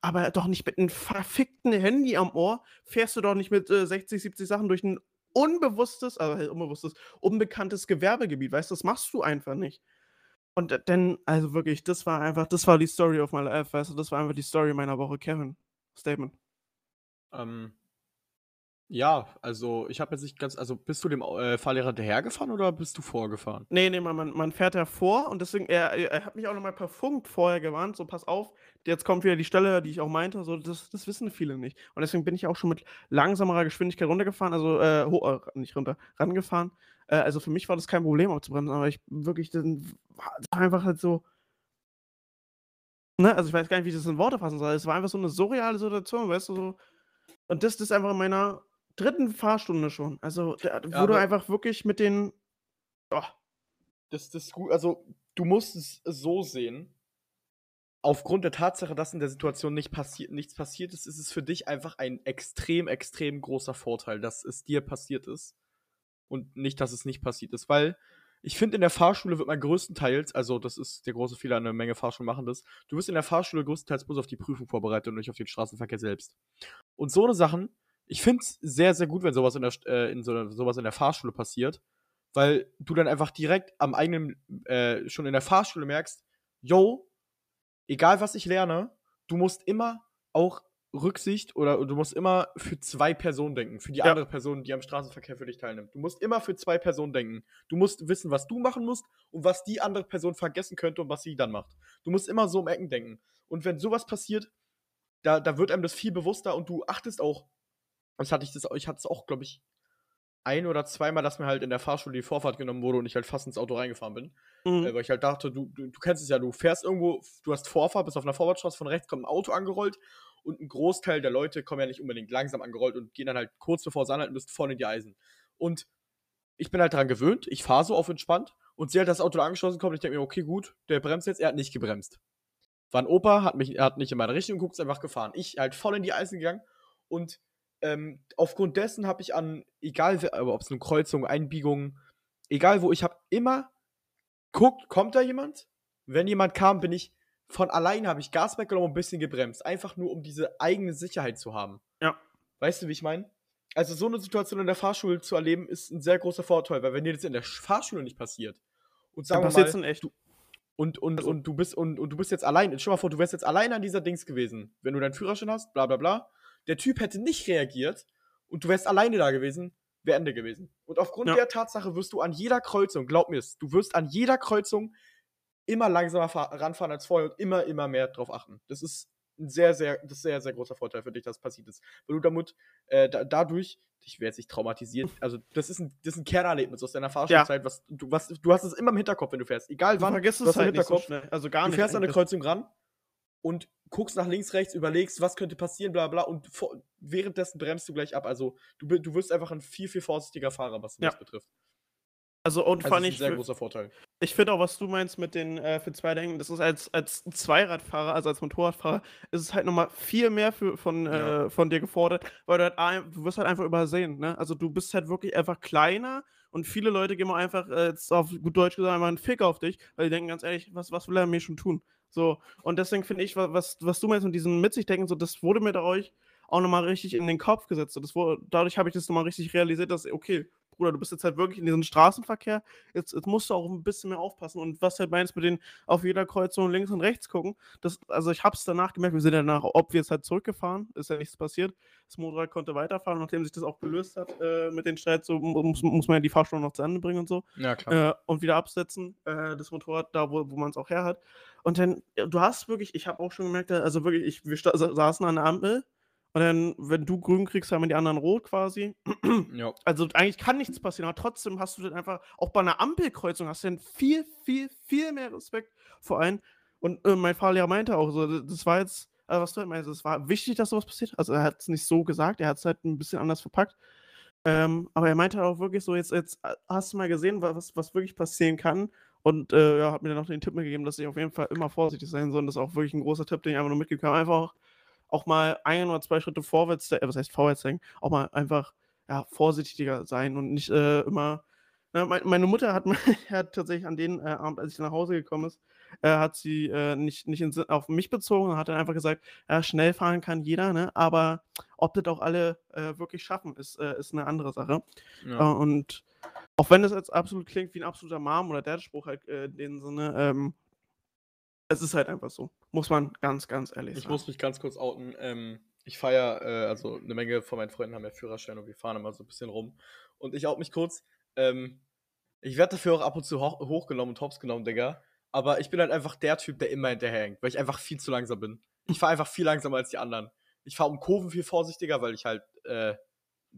Aber doch nicht mit einem verfickten Handy am Ohr, fährst du doch nicht mit äh, 60, 70 Sachen durch ein unbewusstes, also unbewusstes, unbekanntes Gewerbegebiet, weißt du, das machst du einfach nicht. Und dann, also wirklich, das war einfach, das war die Story of my life, weißt du, das war einfach die Story meiner Woche, Kevin. Statement. Ähm, ja, also ich habe jetzt nicht ganz, also bist du dem äh, Fahrlehrer hinterhergefahren oder bist du vorgefahren? Nee, nee, man, man, fährt ja vor und deswegen, er, er hat mich auch nochmal per Funk vorher gewarnt, so pass auf, jetzt kommt wieder die Stelle, die ich auch meinte, so das, das wissen viele nicht. Und deswegen bin ich auch schon mit langsamerer Geschwindigkeit runtergefahren, also äh, ho- äh, nicht runter, rangefahren. Äh, also für mich war das kein Problem abzubremsen, aber ich wirklich, dann war einfach halt so, ne, also ich weiß gar nicht, wie ich das in Worte fassen soll. Es war einfach so eine surreale Situation, weißt du, so. Und das ist einfach in meiner dritten Fahrstunde schon. Also, da, wo du aber- einfach wirklich mit den, oh, Das, das ist gut, also du musst es so sehen. Aufgrund der Tatsache, dass in der Situation nicht passiert, nichts passiert ist, ist es für dich einfach ein extrem, extrem großer Vorteil, dass es dir passiert ist. Und nicht, dass es nicht passiert ist. Weil ich finde, in der Fahrschule wird man größtenteils, also das ist der große Fehler, eine Menge Fahrschulen machen das, du wirst in der Fahrschule größtenteils bloß auf die Prüfung vorbereitet und nicht auf den Straßenverkehr selbst. Und so eine Sachen, ich finde es sehr, sehr gut, wenn sowas in der, äh, in so, sowas in der Fahrschule passiert, weil du dann einfach direkt am eigenen, äh, schon in der Fahrschule merkst, yo, egal was ich lerne, du musst immer auch Rücksicht oder du musst immer für zwei Personen denken, für die Ja. andere Person, die am Straßenverkehr für dich teilnimmt. Du musst immer für zwei Personen denken. Du musst wissen, was du machen musst und was die andere Person vergessen könnte und was sie dann macht. Du musst immer so um Ecken denken. Und wenn sowas passiert, da, da wird einem das viel bewusster und du achtest auch. Das hatte ich das, ich hatte es auch, glaube ich, ein oder zweimal, dass mir halt in der Fahrschule die Vorfahrt genommen wurde und ich halt fast ins Auto reingefahren bin. mhm. Äh, weil ich halt dachte, du, du, du kennst es ja, du fährst irgendwo, du hast Vorfahrt, bist auf einer Vorfahrtstraße, von rechts kommt ein Auto angerollt und ein Großteil der Leute kommen ja nicht unbedingt langsam angerollt und gehen dann halt kurz bevor sie anhalten, müssen vorne in die Eisen. Und ich bin halt daran gewöhnt, ich fahre so auf entspannt und sehe halt, dass das Auto da angeschlossen kommt und ich denke mir, okay, gut, der bremst jetzt, er hat nicht gebremst. War ein Opa, hat, mich, er hat nicht in meine Richtung geguckt, ist einfach gefahren. Ich halt voll in die Eisen gegangen und ähm, aufgrund dessen habe ich an, egal wer- ob es eine Kreuzung, Einbiegung, egal wo, ich habe immer guckt, kommt da jemand? Wenn jemand kam, bin ich von allein habe ich Gas weggenommen und ein bisschen gebremst. Einfach nur, um diese eigene Sicherheit zu haben. Ja. Weißt du, wie ich meine? Also, so eine Situation in der Fahrschule zu erleben, ist ein sehr großer Vorteil, weil wenn dir das in der Sch- Fahrschule nicht passiert und sagen Dann wir mal, echt. du- und, und, Also- und, du bist, und, und du bist jetzt allein, stell dir mal vor, du wärst jetzt allein an dieser Dings gewesen, wenn du deinen Führerschein hast, bla bla bla. Der Typ hätte nicht reagiert und du wärst alleine da gewesen, wäre Ende gewesen. Und aufgrund Ja. der Tatsache wirst du an jeder Kreuzung, glaub mir es, du wirst an jeder Kreuzung immer langsamer fahr- ranfahren als vorher und immer, immer mehr drauf achten. Das ist ein sehr, sehr, das ist sehr, sehr großer Vorteil für dich, dass das passiert ist. Weil du damit, äh, da, dadurch, ich werde jetzt nicht traumatisiert, also das ist ein, das ist ein Kernerlebnis aus deiner Fahrschulzeit, was du, was, du hast es immer im Hinterkopf, wenn du fährst. Egal Du wann, vergisst du es hast im halt nicht so Hinterkopf, schnell. Also gar du nicht. fährst an eine. Kreuzung ran und guckst nach links, rechts, überlegst, was könnte passieren, bla bla, und vor, währenddessen bremst du gleich ab. Also du, du wirst einfach ein viel, viel vorsichtiger Fahrer, was Ja. das betrifft. Also und Also allem, ist ein sehr ich, großer Vorteil. ich finde auch, was du meinst mit den äh, für zwei Denken, das ist als, als Zweiradfahrer, also als Motorradfahrer, ist es halt nochmal viel mehr für, von, Ja. äh, von dir gefordert, weil du halt, du wirst halt einfach übersehen, ne? Also du bist halt wirklich einfach kleiner und viele Leute geben auch einfach, äh, jetzt auf gut Deutsch gesagt, einfach einen Fick auf dich, weil die denken ganz ehrlich, was, was will er mir schon tun? So, und deswegen finde ich, wa- was, was du meinst mit diesem mit sich denken, so, das wurde mir dadurch auch nochmal richtig in den Kopf gesetzt. So, das wurde, dadurch habe ich das nochmal richtig realisiert, dass, okay, Bruder, du bist jetzt halt wirklich in diesem Straßenverkehr, jetzt, jetzt musst du auch ein bisschen mehr aufpassen. Und was halt meinst mit den auf jeder Kreuzung links und rechts gucken, das, also ich habe es danach gemerkt, wir sind danach obvious halt zurückgefahren, ist ja nichts passiert. Das Motorrad konnte weiterfahren, nachdem sich das auch gelöst hat äh, mit den Streit, so muss, muss man ja die Fahrstunde noch zu Ende bringen und so Ja, klar. äh, und wieder absetzen, äh, das Motorrad da, wo, wo man es auch her hat. Und dann, du hast wirklich, ich habe auch schon gemerkt, also wirklich, ich, wir saßen an der Ampel Und dann, wenn du grün kriegst, haben die anderen rot quasi. Ja. Also eigentlich kann nichts passieren, aber trotzdem hast du dann einfach, auch bei einer Ampelkreuzung hast du dann viel, viel, viel mehr Respekt vor allem. Und äh, mein Fahrlehrer meinte auch so, das war jetzt, also was du halt meinst, es war wichtig, dass sowas passiert. Also er hat es nicht so gesagt, er hat es halt ein bisschen anders verpackt. Ähm, aber er meinte auch wirklich so, jetzt, jetzt äh, hast du mal gesehen, was, was wirklich passieren kann. Und äh, ja, hat mir dann auch den Tipp mitgegeben, dass ich auf jeden Fall immer vorsichtig sein soll. Und das ist auch wirklich ein großer Tipp, den ich einfach nur mitgegeben habe. Einfach auch, mal ein oder zwei Schritte vorwärts, äh, was heißt vorwärts denken, auch mal einfach ja, vorsichtiger sein und nicht äh, immer. Na, mein, meine Mutter hat, hat tatsächlich an den äh, Abend, als ich nach Hause gekommen ist, äh, hat sie äh, nicht, nicht in, auf mich bezogen und hat dann einfach gesagt, ja, schnell fahren kann jeder, ne? aber ob das auch alle äh, wirklich schaffen, ist, äh, ist eine andere Sache. Ja. Und auch wenn das jetzt absolut klingt wie ein absoluter Mom- oder Dad-Spruch halt äh, in dem Sinne, ähm, es ist halt einfach so. Muss man ganz, ganz ehrlich Ich sagen. muss mich ganz kurz outen. Ähm, ich feiere, äh, also eine Menge von meinen Freunden haben ja Führerschein und wir fahren immer so ein bisschen rum. Und ich out mich kurz. Ähm, ich werde dafür auch ab und zu hoch hochgenommen und hops genommen, Digga. Aber ich bin halt einfach der Typ, der immer hinterherhängt, weil ich einfach viel zu langsam bin. Ich fahre einfach viel langsamer als die anderen. Ich fahre um Kurven viel vorsichtiger, weil ich halt äh,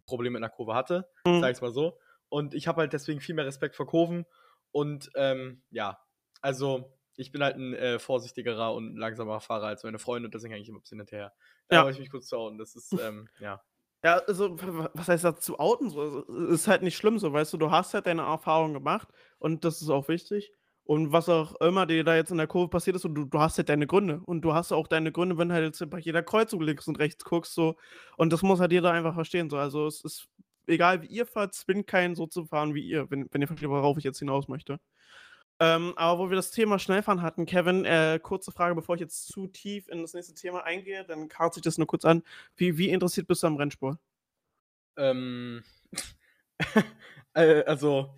Probleme mit einer Kurve hatte, Mhm. sag ich's mal so. Und ich habe halt deswegen viel mehr Respekt vor Kurven. Und ähm, ja, also ich bin halt ein äh, vorsichtigerer und langsamerer Fahrer als meine Freunde und deswegen hänge ich immer ein bisschen hinterher. Da Ja. wollte ich mich kurz zu hauen. Das ist, ähm, ja. Ja, also, was heißt das zu outen? So, ist halt nicht schlimm so, weißt du, du hast halt deine Erfahrung gemacht und das ist auch wichtig. Und was auch immer dir da jetzt in der Kurve passiert ist, und du, du hast halt deine Gründe. Und du hast auch deine Gründe, wenn halt jetzt bei jeder Kreuzung links und rechts guckst, so. Und das muss halt jeder einfach verstehen, so. Also, es ist egal, wie ihr fahrt, es bin kein so zu fahren wie ihr, wenn, wenn ihr versteht, worauf ich jetzt hinaus möchte. Ähm, aber wo wir das Thema Schnellfahren hatten, Kevin, äh, kurze Frage, bevor ich jetzt zu tief in das nächste Thema eingehe, dann kart sich das nur kurz an. Wie, wie interessiert bist du am Rennsport? Ähm, äh, also,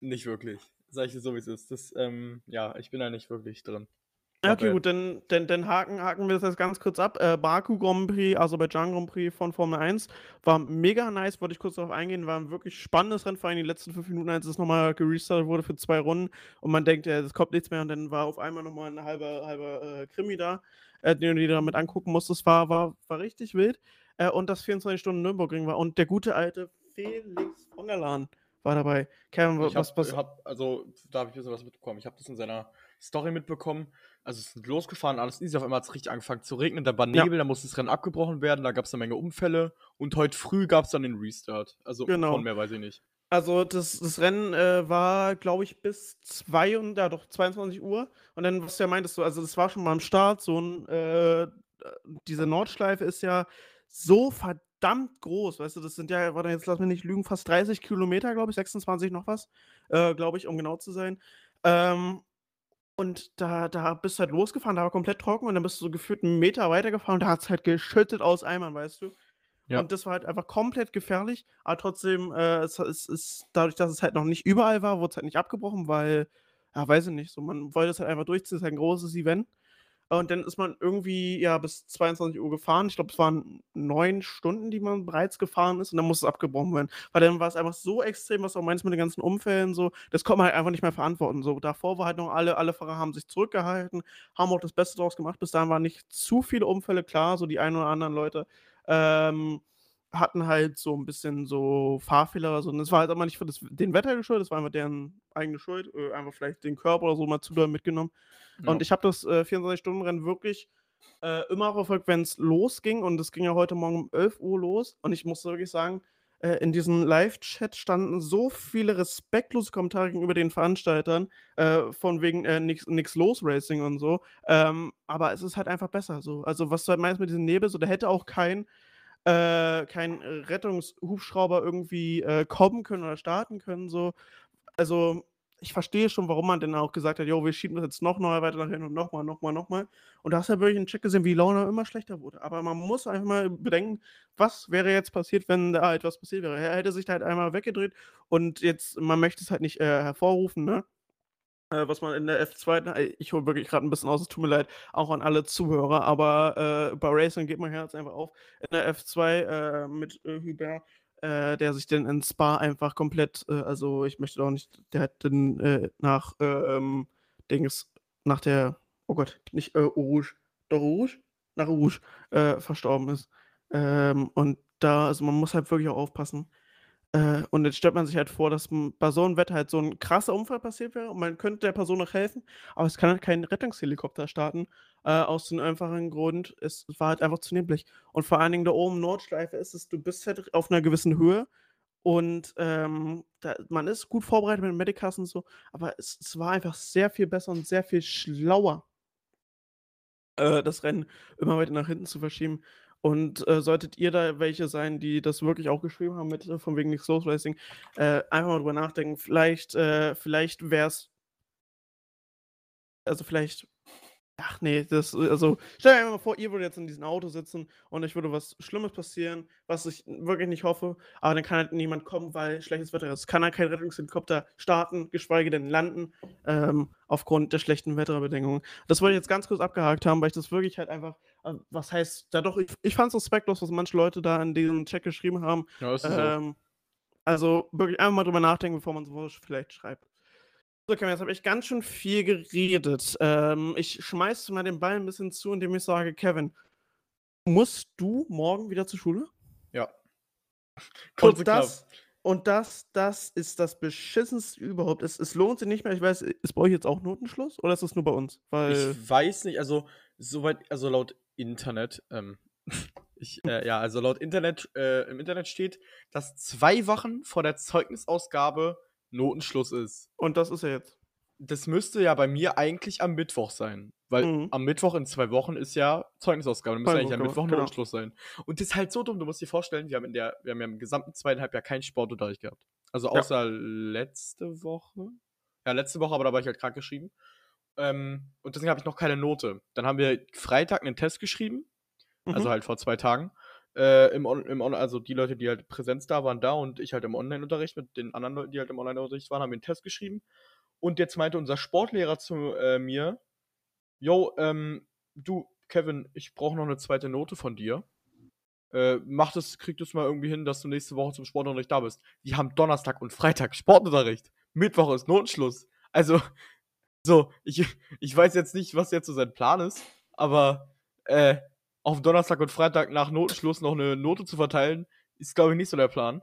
nicht wirklich. Sag ich dir so, wie es ist. Das, ähm, ja, ich bin da nicht wirklich drin. Okay, gut, dann, dann, dann haken, haken wir das jetzt ganz kurz ab. Äh, Baku Grand Prix, Aserbaidschan Grand Prix von Formel 1 war mega nice, wollte ich kurz darauf eingehen, war ein wirklich spannendes Rennen, vor allem die letzten fünf Minuten, als es nochmal gerestartet wurde für zwei Runden und man denkt, es kommt nichts mehr und dann war auf einmal nochmal ein halber, halber äh, Krimi da, äh, den du dir damit angucken musst. Das war, war, war richtig wild äh, und das 24 Stunden Nürburgring war und der gute alte Felix von der Lahn war dabei. Kevin, Ich was, hab, was, hab, also, da habe ich ein bisschen was mitbekommen. Ich habe das in seiner Story mitbekommen. Also, es ist losgefahren, alles easy. Auf einmal hat es richtig angefangen zu regnen. Da war Ja. Nebel, da musste das Rennen abgebrochen werden. Da gab es eine Menge Unfälle. Und heute früh gab es dann den Restart. Also, Genau. von mehr weiß ich nicht. Also das, das Rennen äh, war, glaube ich, bis 2 und, ja, doch, 22 Uhr. Und dann, was du ja meintest, so, also das war schon mal am Start, so ein, äh, diese Nordschleife ist ja so verdammt groß, weißt du, das sind ja, warte, jetzt lass mich nicht lügen, fast 30 Kilometer, glaube ich, 26 noch was, äh, glaube ich, um genau zu sein. Ähm, und da, da bist du halt losgefahren, da war komplett trocken und dann bist du so gefühlt einen Meter weitergefahren und da hat es halt geschüttet aus Eimern, weißt du. Ja. Und das war halt einfach komplett gefährlich, aber trotzdem, äh, es, es ist dadurch, dass es halt noch nicht überall war, wurde es halt nicht abgebrochen, weil, ja, weiß ich nicht, so, man wollte es halt einfach durchziehen, es ist halt ein großes Event. Und dann ist man irgendwie, ja, bis 22 Uhr gefahren. Ich glaube, es waren neun Stunden, die man bereits gefahren ist und dann muss es abgebrochen werden. Weil dann war es einfach so extrem, was auch meinst mit den ganzen Unfällen, so, das konnte man halt einfach nicht mehr verantworten. So, davor war halt noch alle, alle Fahrer haben sich zurückgehalten, haben auch das Beste draus gemacht. Bis dahin waren nicht zu viele Unfälle, klar, so die ein oder anderen Leute ähm, hatten halt so ein bisschen so Fahrfehler oder so. Und das war halt aber nicht für das, den Wetter geschuldet, das war einfach deren eigene Schuld. Äh, einfach vielleicht den Körper oder so mal zu doll mitgenommen. Und ich habe das äh, 24-Stunden-Rennen wirklich äh, immer verfolgt, wenn es losging. Und es ging ja heute Morgen um 11 Uhr los. Und ich muss wirklich sagen, äh, in diesem Live-Chat standen so viele respektlose Kommentare gegenüber den Veranstaltern, äh, von wegen äh, nix, nix los Racing und so. Ähm, aber es ist halt einfach besser so. Also, was du halt meinst mit diesem Nebel, so, da hätte auch kein, äh, kein Rettungshubschrauber irgendwie äh, kommen können oder starten können. So. Also, ich verstehe schon, warum man denn auch gesagt hat, jo, wir schieben das jetzt noch mal weiter nach hinten und nochmal, nochmal, nochmal. Und da hast du ja wirklich einen Check gesehen, wie die Laune immer schlechter wurde. Aber man muss einfach mal bedenken, was wäre jetzt passiert, wenn da etwas passiert wäre. Er hätte sich da halt einmal weggedreht und jetzt, man möchte es halt nicht äh, hervorrufen, ne? Äh, was man in der F2, na, ich hole wirklich gerade ein bisschen aus, es tut mir leid, auch an alle Zuhörer, aber äh, bei Racing geht mein Herz einfach auf. In der F2 äh, mit äh, Hubert, äh, der sich dann in Spa einfach komplett, äh, also ich möchte auch nicht, der hat dann äh, nach äh, ähm, Dings, nach der, oh Gott, nicht äh, Rouge, doch Rouge? Nach Rouge äh, verstorben ist. Ähm, und da, also man muss halt wirklich auch aufpassen. Äh, und jetzt stellt man sich halt vor, dass bei so einem Wetter halt so ein krasser Unfall passiert wäre und man könnte der Person noch helfen, aber es kann halt kein Rettungshelikopter starten, äh, aus dem einfachen Grund, es war halt einfach zu neblig. Und vor allen Dingen da oben Nordschleife ist es, du bist halt auf einer gewissen Höhe und ähm, da, man ist gut vorbereitet mit Medicas und so, aber es, es war einfach sehr viel besser und sehr viel schlauer, äh, das Rennen immer weiter nach hinten zu verschieben. Und äh, solltet ihr da welche sein, die das wirklich auch geschrieben haben, mit äh, von wegen nicht Soul Racing, äh, einfach mal drüber nachdenken. Vielleicht, äh, vielleicht wäre es. Also vielleicht Ach nee, das also, stell dir mal vor, ihr würdet jetzt in diesem Auto sitzen und es würde was Schlimmes passieren, was ich wirklich nicht hoffe, aber dann kann halt niemand kommen, weil schlechtes Wetter ist. Kann halt kein Rettungshelikopter starten, geschweige denn landen, ähm, aufgrund der schlechten Wetterbedingungen. Das wollte ich jetzt ganz kurz abgehakt haben, weil ich das wirklich halt einfach, äh, was heißt, da doch, ich, ich fand es respektlos, was manche Leute da in diesem Check geschrieben haben. Ja, ist so. Ähm, also wirklich einfach mal drüber nachdenken, bevor man sowas vielleicht schreibt. So, Kevin, jetzt habe ich ganz schön viel geredet. Ähm, ich schmeiße mal den Ball ein bisschen zu, indem ich sage, Kevin, musst du morgen wieder zur Schule? Ja. Kurz und das, und das, das ist das beschissenste überhaupt. Es, es lohnt sich nicht mehr. Ich weiß, ist bei euch jetzt auch Notenschluss oder ist das nur bei uns? Weil ich weiß nicht, also soweit, also laut Internet, ähm, ich, äh, ja, also laut Internet, äh, im Internet steht, dass zwei Wochen vor der Zeugnisausgabe Notenschluss ist. Und das ist ja jetzt. Das müsste ja bei mir eigentlich am Mittwoch sein. Weil mhm. am Mittwoch in zwei Wochen ist ja Zeugnisausgabe. Dann müsste eigentlich am Mittwoch genau. Notenschluss sein. Und das ist halt so dumm. Du musst dir vorstellen, wir haben, in der, wir haben ja im gesamten zweieinhalb Jahr keinen Sportunterricht gehabt. Also außer ja. letzte Woche. Ja, letzte Woche, aber da war ich halt krank geschrieben. Ähm, und deswegen habe ich noch keine Note. Dann haben wir Freitag einen Test geschrieben. Also mhm. Also halt vor zwei Tagen. Äh, im, im also die Leute, die halt Präsenz da waren, da und ich halt im Online-Unterricht mit den anderen Leuten, die halt im Online-Unterricht waren, haben einen Test geschrieben. Und jetzt meinte unser Sportlehrer zu äh, mir, yo, ähm, du, Kevin, ich brauche noch eine zweite Note von dir. Äh, mach das, krieg das mal irgendwie hin, dass du nächste Woche zum Sportunterricht da bist. Wir haben Donnerstag und Freitag Sportunterricht. Mittwoch ist Notenschluss. Also, so, ich, ich weiß jetzt nicht, was jetzt so sein Plan ist, aber, äh, auf Donnerstag und Freitag nach Notenschluss noch eine Note zu verteilen, ist, glaube ich, nicht so der Plan.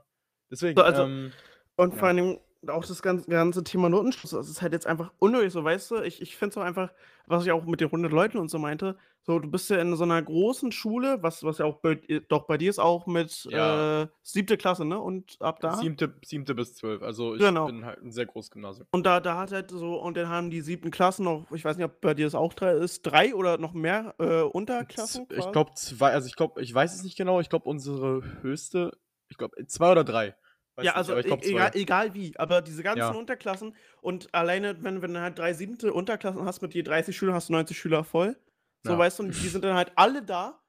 Deswegen. Also, ähm, und vor allem, auch das ganze, ganze Thema Notenschluss, das ist halt jetzt einfach unnötig, so weißt du. Ich, ich finde es auch einfach, was ich auch mit den 100 Leuten und so meinte, so du bist ja in so einer großen Schule, was, was ja auch bei, doch bei dir ist, auch mit ja. äh, siebte Klasse, ne? Und ab da? Siebte, siebte bis zwölf, also ich genau. bin halt ein sehr großes Gymnasium. Und da, da hat halt so, und dann haben die siebten Klassen noch, ich weiß nicht, ob bei dir das auch drei ist, drei oder noch mehr äh, Unterklassen? Ich glaube zwei, also ich glaube, ich weiß es nicht genau, ich glaube unsere höchste, ich glaube zwei oder drei. Weiß ja, also nicht, e egal, egal, wie, aber diese ganzen ja. Unterklassen und alleine, wenn, wenn du halt drei siebte Unterklassen hast mit je 30 Schülern, hast du 90 Schüler voll. So, ja. weißt du, und die sind dann halt alle da.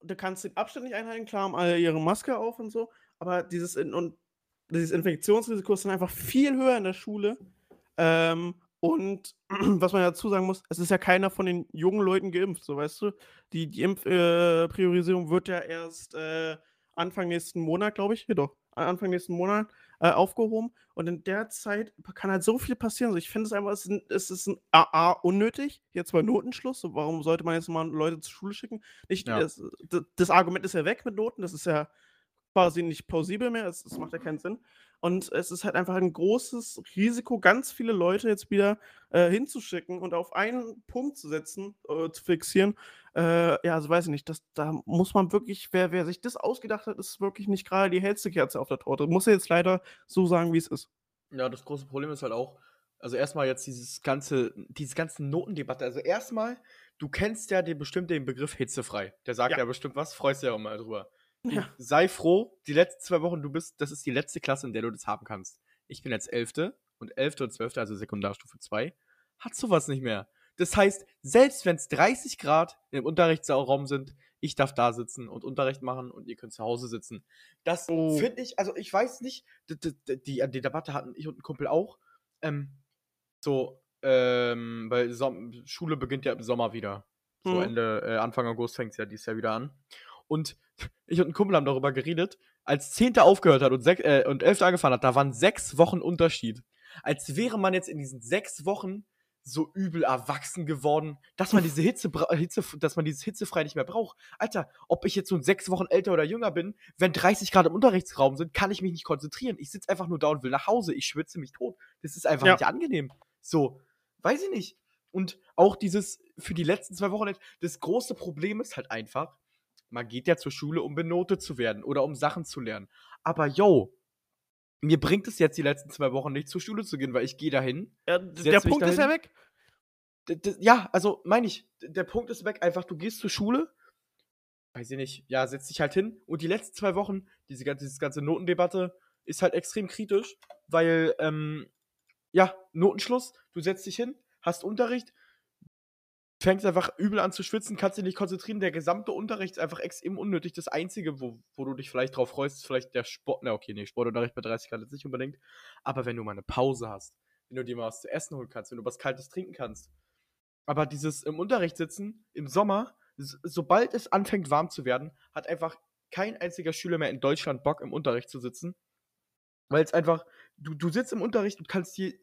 Und du kannst den Abstand nicht einhalten, klar, haben alle ihre Maske auf und so, aber dieses, in und dieses Infektionsrisiko ist dann einfach viel höher in der Schule. Ähm, und was man dazu sagen muss, es ist ja keiner von den jungen Leuten geimpft, so weißt du. Die, die Impfpriorisierung äh, wird ja erst äh, Anfang nächsten Monat, glaube ich, hier doch, Anfang nächsten Monat äh, aufgehoben. Und in der Zeit kann halt so viel passieren. Also ich finde es einfach, es ist, ein, es ist ein AA unnötig, jetzt bei Notenschluss. So, warum sollte man jetzt mal Leute zur Schule schicken? Nicht, ja. das, das, Argument ist ja weg mit Noten, das ist ja quasi nicht plausibel mehr, es, es macht ja keinen Sinn. Und es ist halt einfach ein großes Risiko, ganz viele Leute jetzt wieder äh, hinzuschicken und auf einen Punkt zu setzen, äh, zu fixieren. Äh, ja, also weiß ich nicht, das, da muss man wirklich, wer, wer sich das ausgedacht hat, ist wirklich nicht gerade die hellste Kerze auf der Torte. Muss er jetzt leider so sagen, wie es ist. Ja, das große Problem ist halt auch, also erstmal jetzt dieses ganze, diese ganze Notendebatte. Also erstmal, du kennst ja den, bestimmt den Begriff hitzefrei. Der sagt ja, ja bestimmt was, freust du ja auch mal drüber. Ja. Sei froh, die letzten zwei Wochen, du bist, das ist die letzte Klasse, in der du das haben kannst. Ich bin jetzt Elfte und Elfte und Zwölfte, also Sekundarstufe 2, hat sowas nicht mehr. Das heißt, selbst wenn es 30 Grad im Unterrichtsraum sind, ich darf da sitzen und Unterricht machen und ihr könnt zu Hause sitzen. Das oh. finde ich, also ich weiß nicht, die, die, die, Debatte hatten ich und ein Kumpel auch. Ähm, so, ähm, weil Som Schule beginnt ja im Sommer wieder. So mhm. Ende, äh, Anfang August fängt es ja dieses Jahr wieder an. Und ich und ein Kumpel haben darüber geredet, als Zehnter aufgehört hat und, sech, äh, und Elfter angefangen hat, da waren sechs Wochen Unterschied. Als wäre man jetzt in diesen sechs Wochen so übel erwachsen geworden, dass man diese Hitze, Hitze, dass man dieses hitzefrei nicht mehr braucht. Alter, ob ich jetzt so sechs Wochen älter oder jünger bin, wenn 30 Grad im Unterrichtsraum sind, kann ich mich nicht konzentrieren. Ich sitze einfach nur da und will nach Hause. Ich schwitze mich tot. Das ist einfach ja. nicht angenehm. So, weiß ich nicht. Und auch dieses für die letzten zwei Wochen, das große Problem ist halt einfach, man geht ja zur Schule, um benotet zu werden oder um Sachen zu lernen. Aber yo, mir bringt es jetzt die letzten zwei Wochen nicht zur Schule zu gehen, weil ich gehe dahin. Ja, der Punkt dahin. ist ja weg. D ja, also meine ich, der Punkt ist weg. Einfach, du gehst zur Schule, weiß ich nicht, ja, setz dich halt hin. Und die letzten zwei Wochen, diese, diese ganze Notendebatte, ist halt extrem kritisch, weil, ähm, ja, Notenschluss, du setzt dich hin, hast Unterricht, fängst einfach übel an zu schwitzen, kannst dich nicht konzentrieren. Der gesamte Unterricht ist einfach extrem unnötig. Das Einzige, wo, wo du dich vielleicht drauf freust, ist vielleicht der Sport. Na, okay, nee, Sportunterricht bei 30 Grad jetzt nicht unbedingt. Aber wenn du mal eine Pause hast, wenn du dir mal was zu essen holen kannst, wenn du was Kaltes trinken kannst. Aber dieses im Unterricht sitzen, im Sommer, sobald es anfängt warm zu werden, hat einfach kein einziger Schüler mehr in Deutschland Bock, im Unterricht zu sitzen. Weil es einfach, du, du sitzt im Unterricht und kannst dir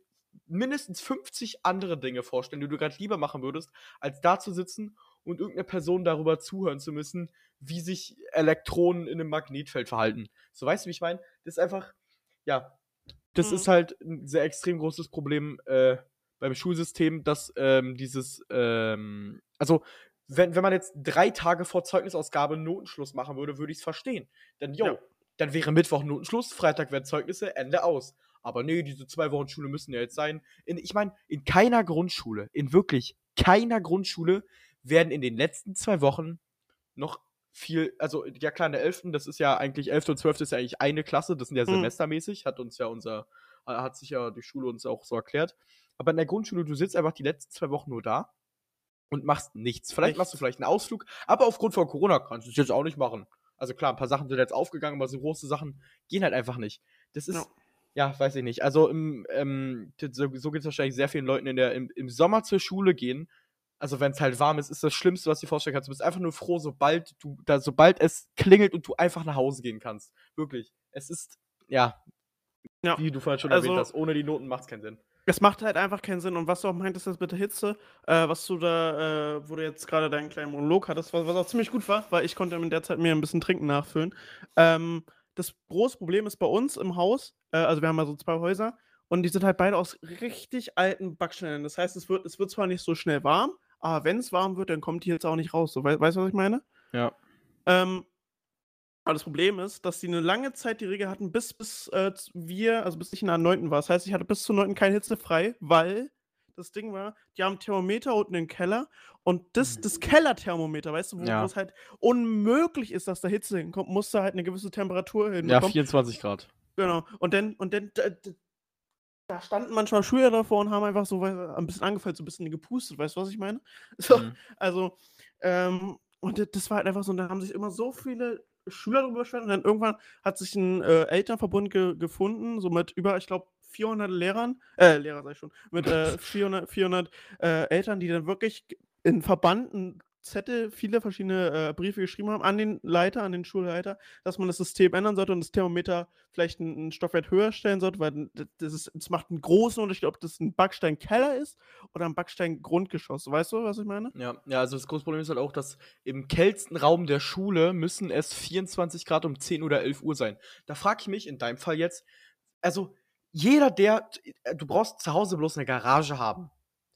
mindestens 50 andere Dinge vorstellen, die du gerade lieber machen würdest, als da zu sitzen und irgendeine Person darüber zuhören zu müssen, wie sich Elektronen in einem Magnetfeld verhalten. So weißt du, wie ich meine? Das ist einfach, ja, das mhm. ist halt ein sehr extrem großes Problem äh, beim Schulsystem, dass ähm, dieses, ähm, also wenn, wenn man jetzt drei Tage vor Zeugnisausgabe Notenschluss machen würde, würde ich es verstehen. Denn, jo, ja. dann wäre Mittwoch Notenschluss, Freitag wären Zeugnisse, Ende aus. Aber nee, diese zwei Wochen Schule müssen ja jetzt sein. In, ich meine, in keiner Grundschule, in wirklich keiner Grundschule werden in den letzten zwei Wochen noch viel, also ja klar, in der 11., das ist ja eigentlich, 11. und 12. ist ja eigentlich eine Klasse, das sind ja mhm. semestermäßig, hat uns ja unser, hat sich ja die Schule uns auch so erklärt. Aber in der Grundschule, du sitzt einfach die letzten zwei Wochen nur da und machst nichts. Vielleicht Echt? machst du vielleicht einen Ausflug, aber aufgrund von Corona kannst du es jetzt auch nicht machen. Also klar, ein paar Sachen sind jetzt aufgegangen, aber so große Sachen gehen halt einfach nicht. Das ist, no ja, weiß ich nicht. Also im, ähm, so, so geht es wahrscheinlich sehr vielen Leuten in der, im, im Sommer zur Schule gehen. Also wenn es halt warm ist, ist das Schlimmste, was du dir vorstellen kannst. Du bist einfach nur froh, sobald du, da, sobald es klingelt und du einfach nach Hause gehen kannst. Wirklich. Es ist, ja, ja. wie du vorhin schon also, erwähnt hast, ohne die Noten macht es keinen Sinn. Es macht halt einfach keinen Sinn. Und was du auch meintest jetzt mit der Hitze, äh, was du da, äh, wo du jetzt gerade deinen kleinen Monolog hattest, was, was, auch ziemlich gut war, weil ich konnte in der Zeit mir ein bisschen Trinken nachfüllen. Ähm, das große Problem ist bei uns im Haus, äh, also wir haben mal so zwei Häuser und die sind halt beide aus richtig alten Backsteinen. Das heißt, es wird, es wird zwar nicht so schnell warm, aber wenn es warm wird, dann kommt die jetzt auch nicht raus. So, we weißt du, was ich meine? Ja. Ähm, aber das Problem ist, dass die eine lange Zeit die Regel hatten, bis, bis äh, wir, also bis ich in der 9. war. Das heißt, ich hatte bis zur 9. keine Hitze frei, weil das Ding war, die haben Thermometer unten im Keller und das, das. Kellerthermometer, weißt du, wo ja. es halt unmöglich ist, dass da Hitze hinkommt, muss da halt eine gewisse Temperatur hin. Ja, 24 Grad. Genau. Und dann, und dann, da, da standen manchmal Schüler davor und haben einfach so ein bisschen angefallen, so ein bisschen gepustet, weißt du, was ich meine? So, mhm. Also, ähm, und das war halt einfach so, und da haben sich immer so viele Schüler darüber beschwert und dann irgendwann hat sich ein äh, Elternverbund ge gefunden, so mit über, ich glaube, 400 Lehrern, äh, Lehrer sag ich schon, mit äh, 400, 400 äh, Eltern, die dann wirklich in Verbanden Zettel, viele verschiedene äh, Briefe geschrieben haben an den Leiter, an den Schulleiter, dass man das System ändern sollte und das Thermometer vielleicht einen, einen Stoffwert höher stellen sollte, weil das, ist, das macht einen großen Unterschied, ob das ein Backsteinkeller ist oder ein Backsteingrundgeschoss. Weißt du, was ich meine? Ja, ja, also das große Problem ist halt auch, dass im kältesten Raum der Schule müssen es 24 Grad um 10 oder 11 Uhr sein. Da frage ich mich in deinem Fall jetzt, also jeder, der, äh, du brauchst zu Hause bloß eine Garage haben.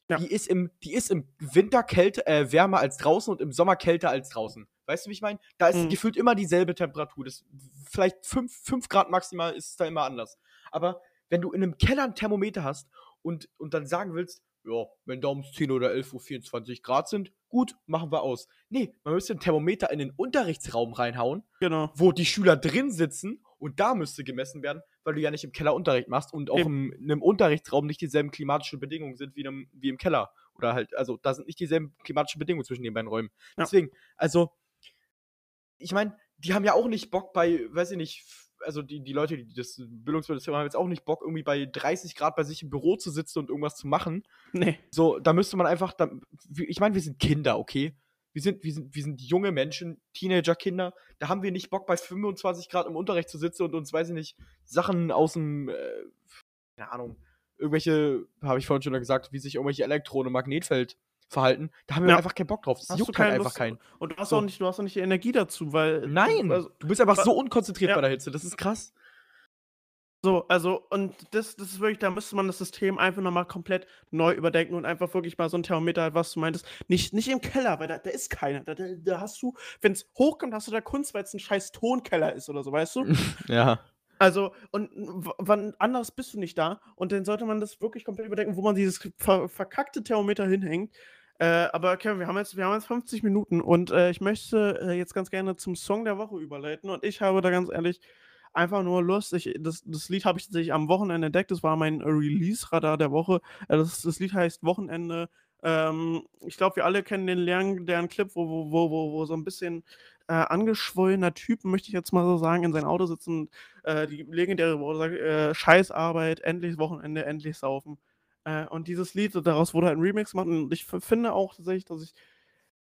Ja. Die, ist im, die ist im Winter kälte, äh, wärmer als draußen und im Sommer kälter als draußen. Weißt du, wie ich meine? Da ist mhm. gefühlt immer dieselbe Temperatur. Das, vielleicht 5 Grad maximal ist es da immer anders. Aber wenn du in einem Keller ein Thermometer hast und, und dann sagen willst, ja, wenn da um 10 oder 11 Uhr 24 Grad sind, gut, machen wir aus. Nee, man müsste ein Thermometer in den Unterrichtsraum reinhauen, genau. wo die Schüler drin sitzen und da müsste gemessen werden, weil du ja nicht im Keller Unterricht machst und auch im, in einem Unterrichtsraum nicht dieselben klimatischen Bedingungen sind wie, einem, wie im Keller. Oder halt, also da sind nicht dieselben klimatischen Bedingungen zwischen den beiden Räumen. Ja. Deswegen, also, ich meine, die haben ja auch nicht Bock bei, weiß ich nicht, also die, die Leute, die das Bildungsministerium haben jetzt auch nicht Bock, irgendwie bei 30 Grad bei sich im Büro zu sitzen und irgendwas zu machen. Nee. So, da müsste man einfach, da, ich meine, wir sind Kinder, okay? Wir sind, wir, sind, wir sind junge Menschen, Teenager-Kinder. Da haben wir nicht Bock, bei 25 Grad im Unterricht zu sitzen und uns, weiß ich nicht, Sachen aus dem, äh, keine Ahnung, irgendwelche, habe ich vorhin schon gesagt, wie sich irgendwelche Elektronen im Magnetfeld verhalten. Da haben wir Ja. einfach keinen Bock drauf. Das Hast juckt du halt einfach Lust- keinen. Und du hast, So. auch nicht, du hast auch nicht die Energie dazu, weil. Nein! Also, Du bist einfach so unkonzentriert Ja. bei der Hitze. Das ist krass. So, also, und das, das ist wirklich, da müsste man das System einfach nochmal komplett neu überdenken und einfach wirklich mal so ein Thermometer, was du meintest, nicht, nicht im Keller, weil da, da ist keiner. Da, da, da hast du, wenn es hochkommt, hast du da Kunst, weil es ein scheiß Tonkeller ist oder so, weißt du? Ja. Also, und wann anders bist du nicht da? Und dann sollte man das wirklich komplett überdenken, wo man dieses ver verkackte Thermometer hinhängt. Äh, aber Kevin, wir haben jetzt, wir haben jetzt 50 Minuten und äh, ich möchte äh, jetzt ganz gerne zum Song der Woche überleiten. Und ich habe da ganz ehrlich einfach nur Lust. Ich, das, das Lied habe ich tatsächlich am Wochenende entdeckt. Das war mein Release-Radar der Woche. Äh, das, das Lied heißt Wochenende. Ähm, ich glaube, wir alle kennen den leeren, deren Clip, wo, wo, wo, wo, wo so ein bisschen äh, angeschwollener Typ, möchte ich jetzt mal so sagen, in sein Auto sitzt und äh, die legendäre Worte sagt, äh, Scheißarbeit, endlich Wochenende, endlich saufen. Äh, und dieses Lied, daraus wurde halt ein Remix gemacht und ich finde auch tatsächlich, dass ich,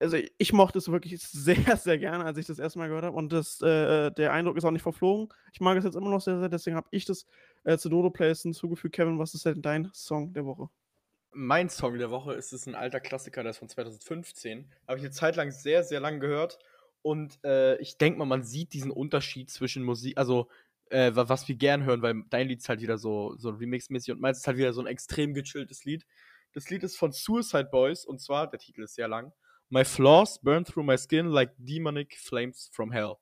also ich mochte es wirklich sehr, sehr gerne, als ich das erste Mal gehört habe und das, äh, der Eindruck ist auch nicht verflogen. Ich mag es jetzt immer noch sehr, sehr, deswegen habe ich das äh, zu Dodo Plays hinzugefügt. Kevin, was ist denn dein Song der Woche? Mein Song der Woche ist es ein alter Klassiker, der ist von 2015. Habe ich eine Zeit lang sehr, sehr lang gehört. Und äh, ich denke mal, man sieht diesen Unterschied zwischen Musik, also äh, wa- was wir gern hören, weil dein Lied ist halt wieder so, so Remix-mäßig und meins ist halt wieder so ein extrem gechilltes Lied. Das Lied ist von Suicide Boys und zwar, der Titel ist sehr lang, My Flaws Burn Through My Skin Like Demonic Flames From Hell.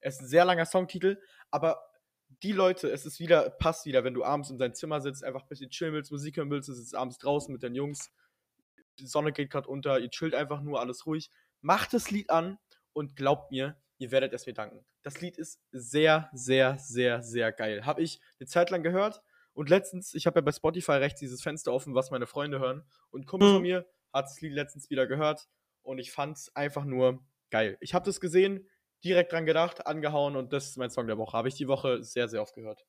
Es ist ein sehr langer Songtitel, aber die Leute, es ist wieder, passt wieder, wenn du abends in deinem Zimmer sitzt, einfach ein bisschen chillen willst, Musik hören willst, du sitzt abends draußen mit deinen Jungs, die Sonne geht gerade unter, ihr chillt einfach nur, alles ruhig. Macht das Lied an und glaubt mir, ihr werdet es mir danken. Das Lied ist sehr, sehr, sehr, sehr geil. Habe ich eine Zeit lang gehört und letztens, ich habe ja bei Spotify rechts dieses Fenster offen, was meine Freunde hören und Kumpel von mir hat das Lied letztens wieder gehört und ich fand es einfach nur geil. Ich habe das gesehen, direkt dran gedacht, angehauen und das ist mein Song der Woche. Habe ich die Woche sehr, sehr oft gehört.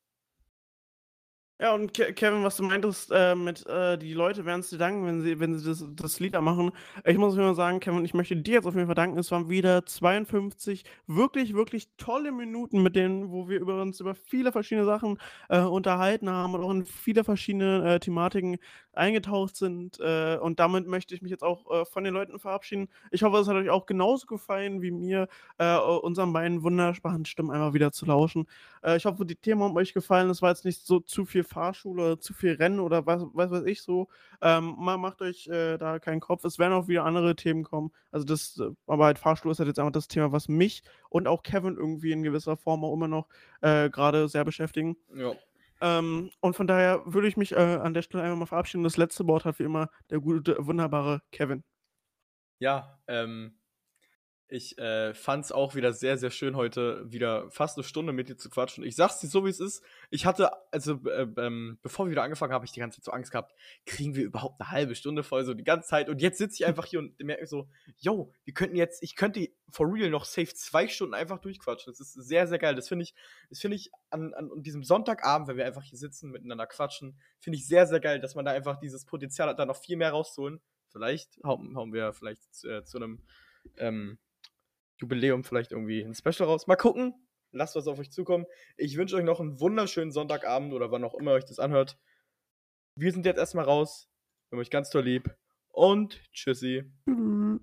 Ja, und Ke Kevin, was du meintest, äh, mit äh, die Leute werden es dir danken, wenn sie, wenn sie das, das Lied da machen. Ich muss mir mal sagen, Kevin, ich möchte dir jetzt auf jeden Fall danken. Es waren wieder 52 wirklich, wirklich tolle Minuten, mit denen, wo wir über uns über viele verschiedene Sachen äh, unterhalten haben und auch in viele verschiedene äh, Thematiken eingetaucht sind. Äh, und damit möchte ich mich jetzt auch äh, von den Leuten verabschieden. Ich hoffe, es hat euch auch genauso gefallen wie mir, äh, unseren beiden wunderbaren Stimmen einmal wieder zu lauschen. Äh, ich hoffe, die Themen haben euch gefallen. Es war jetzt nicht so zu viel Fahrschule oder zu viel Rennen oder was, was weiß ich so. Ähm, ma- macht euch äh, da keinen Kopf. Es werden auch wieder andere Themen kommen. Also das, äh, aber halt Fahrschule ist halt jetzt einfach das Thema, was mich und auch Kevin irgendwie in gewisser Form auch immer noch gerade sehr beschäftigen. Ja. Ähm, und von daher würde ich mich äh, an der Stelle einfach mal verabschieden. Das letzte Wort hat wie immer der gute, wunderbare Kevin. Ja, ähm, ich äh, fand auch wieder sehr, sehr schön, heute wieder fast eine Stunde mit dir zu quatschen. Ich sag's dir so, wie es ist. Ich hatte, also, äh, ähm, bevor wir wieder angefangen haben, habe ich die ganze Zeit so Angst gehabt, kriegen wir überhaupt eine halbe Stunde voll, so die ganze Zeit. Und jetzt sitze ich einfach hier und merke so, yo, wir könnten jetzt, ich könnte for real noch safe zwei Stunden einfach durchquatschen. Das ist sehr, sehr geil. Das finde ich, das finde ich an, an diesem Sonntagabend, wenn wir einfach hier sitzen, miteinander quatschen, finde ich sehr, sehr geil, dass man da einfach dieses Potenzial hat, da noch viel mehr rauszuholen. Vielleicht hauen, hauen wir vielleicht äh, zu einem ähm, Jubiläum vielleicht irgendwie ein Special raus. Mal gucken. Lasst was auf euch zukommen. Ich wünsche euch noch einen wunderschönen Sonntagabend oder wann auch immer euch das anhört. Wir sind jetzt erstmal raus. Wir haben euch ganz toll lieb. Und tschüssi. Tschüss.